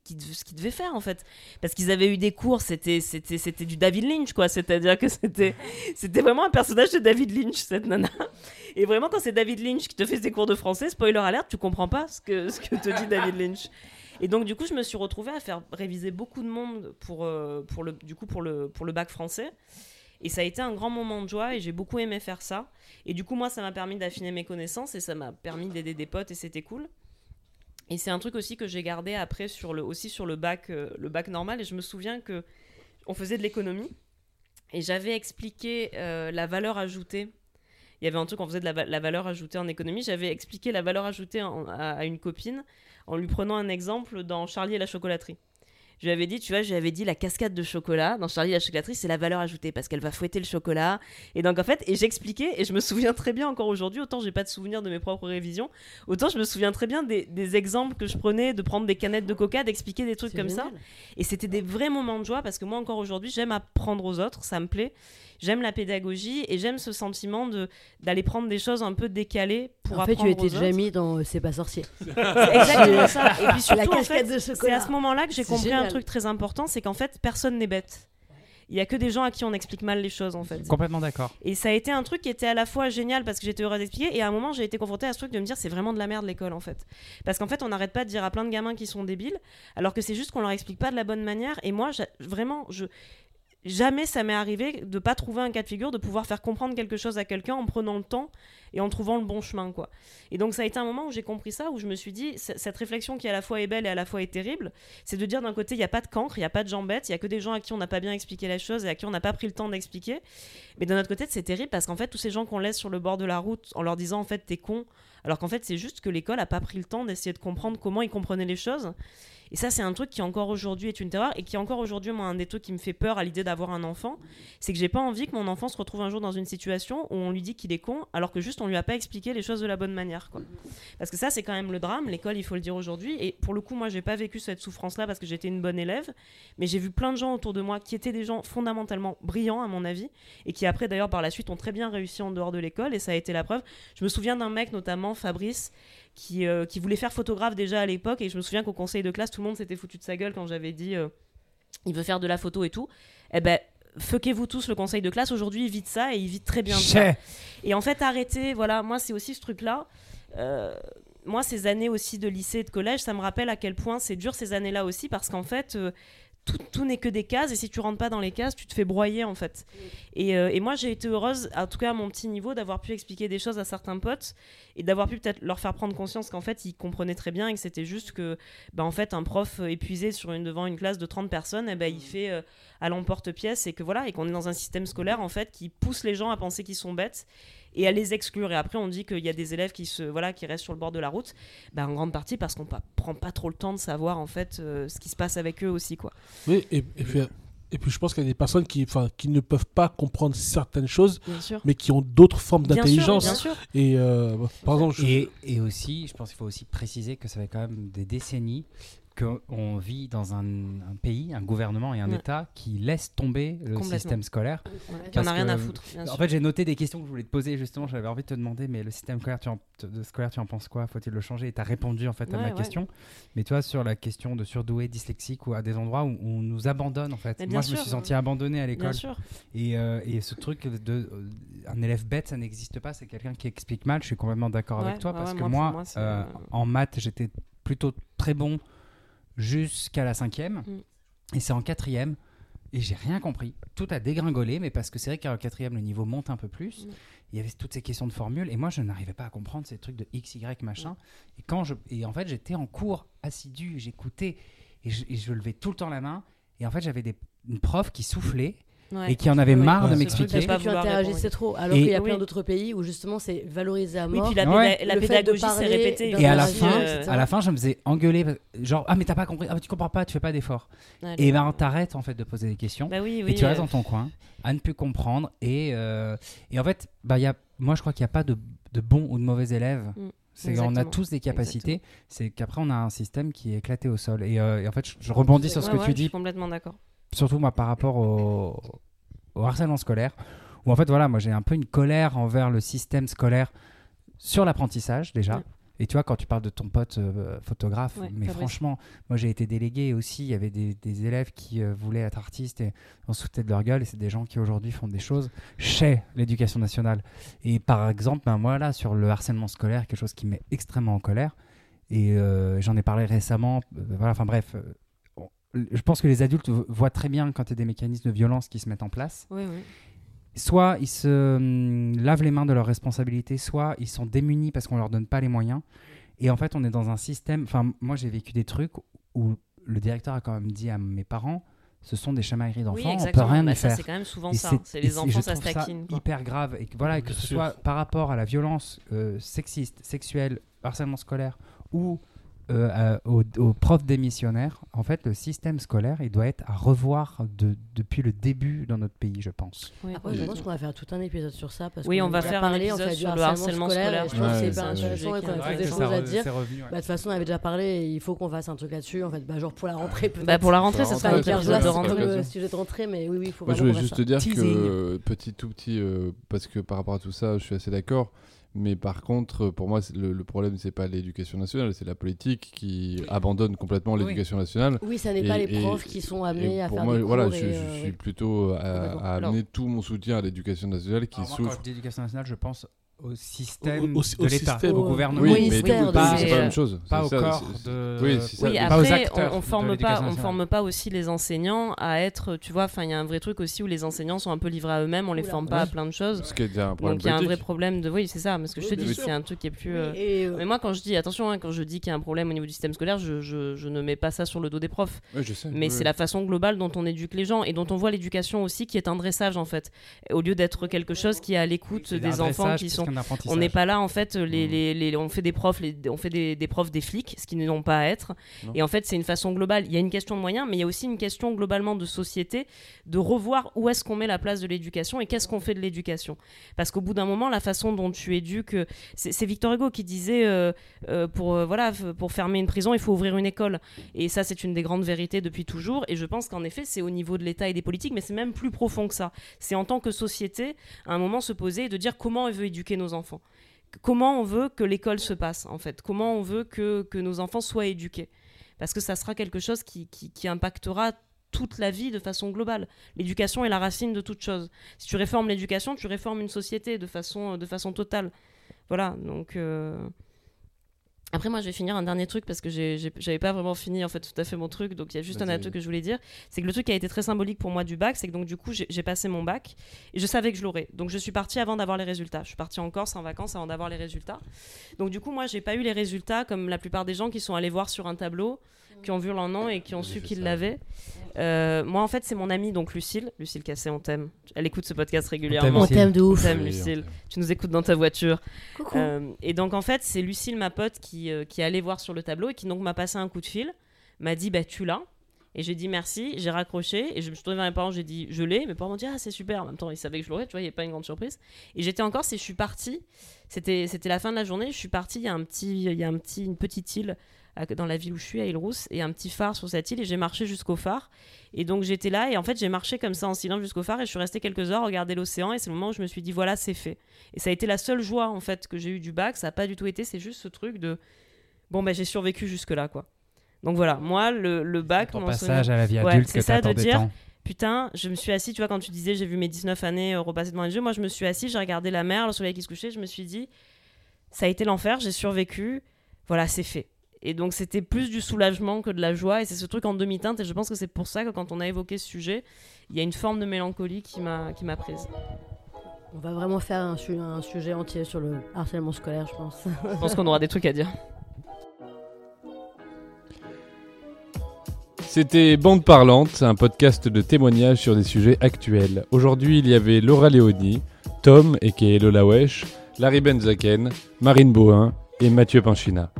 devaient faire en fait, parce qu'ils avaient eu des cours. C'était du David Lynch quoi. C'est-à-dire que c'était vraiment un personnage de David Lynch cette nana. Et vraiment quand c'est David Lynch qui te fait ses cours de français, spoiler alert, tu comprends pas ce que ce que te dit David Lynch. Et donc du coup, je me suis retrouvée à faire réviser beaucoup de monde pour euh, pour le du coup pour le pour le bac français. Et ça a été un grand moment de joie et j'ai beaucoup aimé faire ça. Et du coup, moi, ça m'a permis d'affiner mes connaissances et ça m'a permis d'aider des potes et c'était cool. Et c'est un truc aussi que j'ai gardé après sur le, aussi sur le bac, euh, le bac normal. Et je me souviens que on faisait de l'économie et j'avais expliqué euh, la valeur ajoutée. Il y avait un truc, on faisait de la, la valeur ajoutée en économie. J'avais expliqué la valeur ajoutée à, à une copine en lui prenant un exemple dans Charlie et la chocolaterie. Je lui avais dit, tu vois, je lui avais dit la cascade de chocolat dans Charlie la chocolaterie, c'est la valeur ajoutée parce qu'elle va fouetter le chocolat. Et donc en fait, et j'expliquais, et je me souviens très bien encore aujourd'hui, autant j'ai pas de souvenir de mes propres révisions, autant je me souviens très bien des, des exemples que je prenais, de prendre des canettes de coca, d'expliquer des trucs comme ça. Et c'était des vrais moments de joie parce que moi encore aujourd'hui, j'aime apprendre aux autres, ça me plaît. J'aime la pédagogie et j'aime ce sentiment de d'aller prendre des choses un peu décalées pour en fait, tu apprendre étais déjà mis dans euh, C'est pas sorcier. C'est exactement ça. Et puis surtout, La en fait, de c'est à ce moment-là que j'ai compris un truc très important, c'est qu'en fait, personne n'est bête. Il y a que des gens à qui on explique mal les choses en fait. Complètement d'accord. Et ça a été un truc qui était à la fois génial parce que j'étais heureuse d'expliquer et à un moment j'ai été confrontée à ce truc de me dire c'est vraiment de la merde l'école en fait. Parce qu'en fait on n'arrête pas de dire à plein de gamins qui sont débiles alors que c'est juste qu'on leur explique pas de la bonne manière et moi vraiment je jamais ça m'est arrivé de pas trouver un cas de figure de pouvoir faire comprendre quelque chose à quelqu'un en prenant le temps et en trouvant le bon chemin quoi. Et donc ça a été un moment où j'ai compris ça où je me suis dit cette réflexion qui à la fois est belle et à la fois est terrible, c'est de dire d'un côté il n'y a pas de cancre, il n'y a pas de gens bêtes, il y a que des gens à qui on n'a pas bien expliqué la chose et à qui on n'a pas pris le temps d'expliquer. Mais d'un autre côté, c'est terrible parce qu'en fait, tous ces gens qu'on laisse sur le bord de la route en leur disant en fait t'es con, alors qu'en fait c'est juste que l'école a pas pris le temps d'essayer de comprendre comment ils comprenaient les choses. Et ça, c'est un truc qui encore aujourd'hui est une terreur et qui encore aujourd'hui, moi, un des trucs qui me fait peur à l'idée d'avoir un enfant, c'est que j'ai pas envie que mon enfant se retrouve un jour dans une situation où on lui dit qu'il est con, alors que juste on lui a pas expliqué les choses de la bonne manière, quoi. Parce que ça, c'est quand même le drame. L'école, il faut le dire aujourd'hui. Et pour le coup, moi, j'ai pas vécu cette souffrance-là parce que j'étais une bonne élève, mais j'ai vu plein de gens autour de moi qui étaient des gens fondamentalement brillants, à mon avis, et qui après, d'ailleurs, par la suite, ont très bien réussi en dehors de l'école, et ça a été la preuve. Je me souviens d'un mec, notamment Fabrice, qui, euh, qui voulait faire photographe déjà à l'époque, et je me souviens qu'au conseil de classe, tout le monde s'était foutu de sa gueule quand j'avais dit euh, il veut faire de la photo et tout. Eh ben, fuckez-vous tous le conseil de classe. Aujourd'hui, il vit de ça et il vit très bien de ça. Chais. Et en fait, arrêter, voilà, moi, c'est aussi ce truc-là. Euh, moi, ces années aussi de lycée et de collège, ça me rappelle à quel point c'est dur ces années-là aussi, parce qu'en fait, tout, tout n'est que des cases, et si tu rentres pas dans les cases, tu te fais broyer, en fait. Et, euh, et moi, j'ai été heureuse, en tout cas à mon petit niveau, d'avoir pu expliquer des choses à certains potes, et d'avoir pu peut-être leur faire prendre conscience qu'en fait, ils comprenaient très bien, et que c'était juste que, bah, en fait, un prof épuisé sur une, devant une classe de 30 personnes, eh ben, il fait euh, à l'emporte-pièce, et que voilà, et qu'on est dans un système scolaire, en fait, qui pousse les gens à penser qu'ils sont bêtes, et à les exclure. Et après, on dit qu'il y a des élèves qui, se, voilà, qui restent sur le bord de la route, bah, en grande partie parce qu'on pa- prend pas trop le temps de savoir en fait euh, ce qui se passe avec eux aussi. Quoi. Oui, et, et puis, et puis je pense qu'il y a des personnes qui, enfin, qui ne peuvent pas comprendre certaines choses, mais qui ont d'autres formes d'intelligence. Et euh, par exemple, je- Et, et aussi, je pense qu'il faut aussi préciser que ça fait quand même des décennies qu'on vit dans un, un pays, un gouvernement et un Ouais. État qui laisse tomber le système scolaire. Il y en a rien à foutre. bien En sûr. fait, j'ai noté des questions que je voulais te poser justement. J'avais envie de te demander, mais le système scolaire, tu en, de scolaire, tu en penses quoi? Faut-il le changer? Et tu as répondu en fait à Ouais, ma ouais. question. Mais toi, sur la question de surdoué, dyslexique ou à des endroits où on nous abandonne en fait. Moi, je me suis senti abandonné à Bien l'école. sûr. Et, euh, et ce truc de euh, un élève bête, ça n'existe pas. C'est quelqu'un qui explique mal. Je suis complètement d'accord Ouais, avec toi ouais, parce ouais, que moi, euh, euh, en maths, j'étais plutôt très bon jusqu'à la cinquième. Mm. Et c'est en quatrième. Et j'ai rien compris. Tout a dégringolé, mais parce que c'est vrai qu'en quatrième, le niveau monte un peu plus. Mm. Il y avait toutes ces questions de formules. Et moi, je n'arrivais pas à comprendre ces trucs de X, Y, machin. Et, quand je, et en fait, j'étais en cours assidu, j'écoutais. Et je, et je levais tout le temps la main. Et en fait, j'avais des, une prof qui soufflait. Ouais. et qui en avait Oui. marre Ouais, de m'expliquer. Parce pas que tu interagissais trop. Alors Et- qu'il y a plein Oui. d'autres pays où justement c'est valorisé à Oui, mort. puis la, Ouais. pédagogie s'est répétée. Et à la fin, euh, à la fin, je me faisais engueuler, genre ah mais t'as pas compris, ah mais tu comprends pas, tu fais pas d'efforts. Ouais, Et ben t'arrêtes en fait de poser des questions Bah oui, oui. et tu restes euh, dans ton coin à ne plus comprendre et euh, et en fait bah il y a, moi je crois qu'il n'y a pas de, de bons ou de mauvais élèves. Mm, C'est on a tous des capacités. C'est qu'après on a un système qui est éclaté au sol et, euh, et en fait je, je rebondis sur ce ouais, que ouais, tu Je suis dis complètement d'accord. Surtout moi par rapport au, au harcèlement scolaire, où en fait voilà, moi j'ai un peu une colère envers le système scolaire sur l'apprentissage déjà. Ouais. Et tu vois, quand tu parles de ton pote euh, photographe, Ouais, mais franchement, moi j'ai été délégué aussi, il y avait des, des élèves qui euh, voulaient être artistes et on se foutait de leur gueule, et c'est des gens qui aujourd'hui font des choses chez l'éducation nationale. Et par exemple, ben, moi là, sur le harcèlement scolaire, quelque chose qui met extrêmement en colère, et euh, j'en ai parlé récemment, voilà, enfin bref, je pense que les adultes vo- voient très bien quand il y a des mécanismes de violence qui se mettent en place. Oui, oui. Soit ils se hum, lavent les mains de leurs responsabilités, soit ils sont démunis parce qu'on leur donne pas les moyens. Et en fait, on est dans un système. Enfin, moi, j'ai vécu des trucs où le directeur a quand même dit à mes parents ce sont des chamailleries Oui, d'enfants, on peut exactement. rien Bah, y ça, faire. c'est quand même souvent Et ça. c'est- les enfants, je ça se taquine. hyper grave. Et que, voilà, que ce sûr. soit par rapport à la violence euh, sexiste, sexuelle, harcèlement scolaire ou euh, aux, aux profs démissionnaires, en fait, le système scolaire, il doit être à revoir de- depuis le début dans notre pays, je pense. Oui, Après, je pense qu'on va faire tout un épisode sur ça. Parce Oui, qu'on on va faire un parlé, on épisode fait du sur le harcèlement scolaire. et Je pense que Ouais, c'est c'est hyper un intéressant sujet et qu'on a des Ouais, choses à dire. Bah, De toute façon, on avait déjà parlé il faut qu'on fasse un truc là-dessus. En fait, bah, genre pour la rentrée, peut-être. Bah, pour la rentrée, ça sera hyper joie, de sujet de rentrée, mais oui, oui, il faut Moi, je voulais juste te dire que petit tout petit, euh, parce que par rapport à tout ça, je suis assez d'accord. Mais par contre, pour moi, le, le problème, c'est pas l'éducation nationale, c'est la politique qui abandonne complètement Oui. l'éducation nationale. Oui, ça n'est Et- pas les et- profs qui sont amenés à pour faire moi, des voilà, cours je, je euh, suis plutôt à, amener tout mon soutien à l'éducation nationale qui Alors, moi, quand souffre. je dis éducation nationale, je pense au système Au- au- de au l'État, système. au gouvernement. Oui, mais c'est pas la même chose. pas au ça, corps de- Oui, ça. Pas aux après, acteurs on, on forme pas, on forme pas aussi les enseignants à être, tu vois, enfin, il y a un vrai truc aussi où les enseignants sont un peu livrés à eux-mêmes, on les Oula. forme pas à plein de choses. Ce qui est déjà un problème Donc il y a un vrai problème de, oui, c'est ça, parce que je te dis, c'est un truc qui est plus. Oui, euh, euh, Mais moi, quand je dis, attention, hein, quand je dis qu'il y a un problème au niveau du système scolaire, je, je, je ne mets pas ça sur le dos des profs. Oui, je sais. Mais oui, c'est la façon globale dont on éduque les gens et dont on voit l'éducation aussi qui est un dressage en fait. Au lieu d'être quelque chose qui est à l'écoute des enfants qui sont. On n'est pas là en fait, les, Mm. les, les- on fait des profs, les- on fait des, des profs des flics, ce qui n'ont pas à être. Non. Et en fait, c'est une façon globale. Il y a une question de moyens, mais il y a aussi une question globalement de société, de revoir où est-ce qu'on met la place de l'éducation et qu'est-ce qu'on fait de l'éducation. Parce qu'au bout d'un moment, la façon dont tu éduques, euh, c'est c'est Victor Hugo qui disait euh, euh, pour euh, voilà, f- pour fermer une prison, il faut ouvrir une école. Et ça, c'est une des grandes vérités depuis toujours. Et je pense qu'en effet, c'est au niveau de l'État et des politiques, mais c'est même plus profond que ça. C'est en tant que société, à un moment, se poser et de dire comment on veut éduquer nos enfants. Comment on veut que l'école se passe, en fait? Comment on veut que, que nos enfants soient éduqués? Parce que ça sera quelque chose qui, qui, impactera toute la vie de façon globale. L'éducation est la racine de toute chose. Si tu réformes l'éducation, tu réformes une société de façon, de façon totale. Voilà, donc... euh, Après, moi, je vais finir un dernier truc parce que j'avais pas vraiment fini en fait tout à fait mon truc. Donc, il y a juste un truc que je voulais dire. C'est que le truc qui a été très symbolique pour moi du bac, c'est que donc du coup, j'ai j'ai passé mon bac et je savais que je l'aurais. Donc, je suis partie avant d'avoir les résultats. Je suis partie en Corse en vacances avant d'avoir les résultats. Donc, du coup, moi, j'ai pas eu les résultats comme la plupart des gens qui sont allés voir sur un tableau, qui ont vu leur nom et qui ont su qu'ils l'avaient. Euh, moi, en fait, c'est mon amie, donc Lucille. Lucille Cassé, on t'aime. Elle écoute ce podcast régulièrement. on t'aime de On ouf. t'aime, Oui, Lucille. on t'aime. Tu nous écoutes dans ta voiture. Coucou. Euh, et donc en fait, c'est Lucille, ma pote, qui, euh, qui est allée voir sur le tableau et qui donc m'a passé un coup de fil, m'a dit bah tu l'as. Et j'ai dit merci, j'ai raccroché et je me suis tournée vers mes parents, j'ai dit je l'ai. Mes parents m'ont dit ah c'est super. En même temps, ils savaient que je l'aurais, tu vois, il n'y a pas une grande surprise. Et j'étais encore, c'est je suis partie. C'était c'était la fin de la journée. Je suis partie. Il y a un petit, il y a un petit, une petite île à- dans la ville où je suis, à Île-Rousse, et un petit phare sur cette île. Et j'ai marché jusqu'au phare. Et donc j'étais là et en fait j'ai marché comme ça en silence jusqu'au phare et je suis restée quelques heures regarder l'océan et c'est le moment où je me suis dit voilà c'est fait. Et ça a été la seule joie en fait que j'ai eu du bac. Ça n'a pas du tout été, c'est juste ce truc de bon ben j'ai survécu jusque là quoi. Donc voilà, moi le, le bac, Ton passage à la vie Ouais, adulte c'est que ça de dire-. Putain, je me suis assis, tu vois, quand tu disais j'ai vu mes 19 années euh, repasser devant les yeux, moi je me suis assis, j'ai regardé la mer, le soleil qui se couchait, je me suis dit, ça a été l'enfer, j'ai survécu, voilà, c'est fait. Et donc c'était plus du soulagement que de la joie, et c'est ce truc en demi-teinte, et je pense que c'est pour ça que quand on a évoqué ce sujet, il y a une forme de mélancolie qui m'a qui m'a prise. On va vraiment faire un, su- un sujet entier sur le harcèlement scolaire, je pense. Je pense qu'on aura des trucs à dire. C'était Bande Parlante, un podcast de témoignages sur des sujets actuels. Aujourd'hui, il y avait Laura Léoni, Tom, et Lola Wesh, Larry Benzaken, Marine Bohin et Mathieu Pinchina.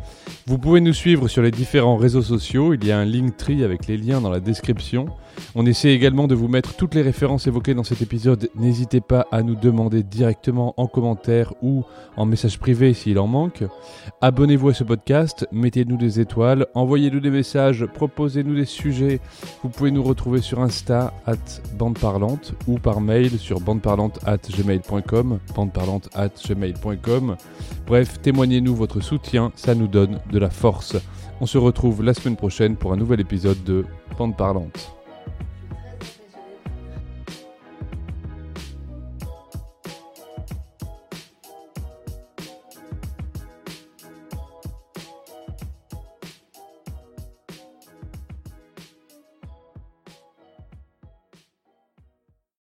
Vous pouvez nous suivre sur les différents réseaux sociaux, il y a un Linktree avec les liens dans la description. On essaie également de vous mettre toutes les références évoquées dans cet épisode. N'hésitez pas à nous demander directement en commentaire ou en message privé s'il en manque. Abonnez-vous à ce podcast, mettez-nous des étoiles, envoyez-nous des messages, proposez-nous des sujets. Vous pouvez nous retrouver sur Insta at bandeparlante ou par mail sur bandeparlante at at gmail.com. Bref, témoignez-nous votre soutien, ça nous donne de la force. On se retrouve la semaine prochaine pour un nouvel épisode de Bande Parlante.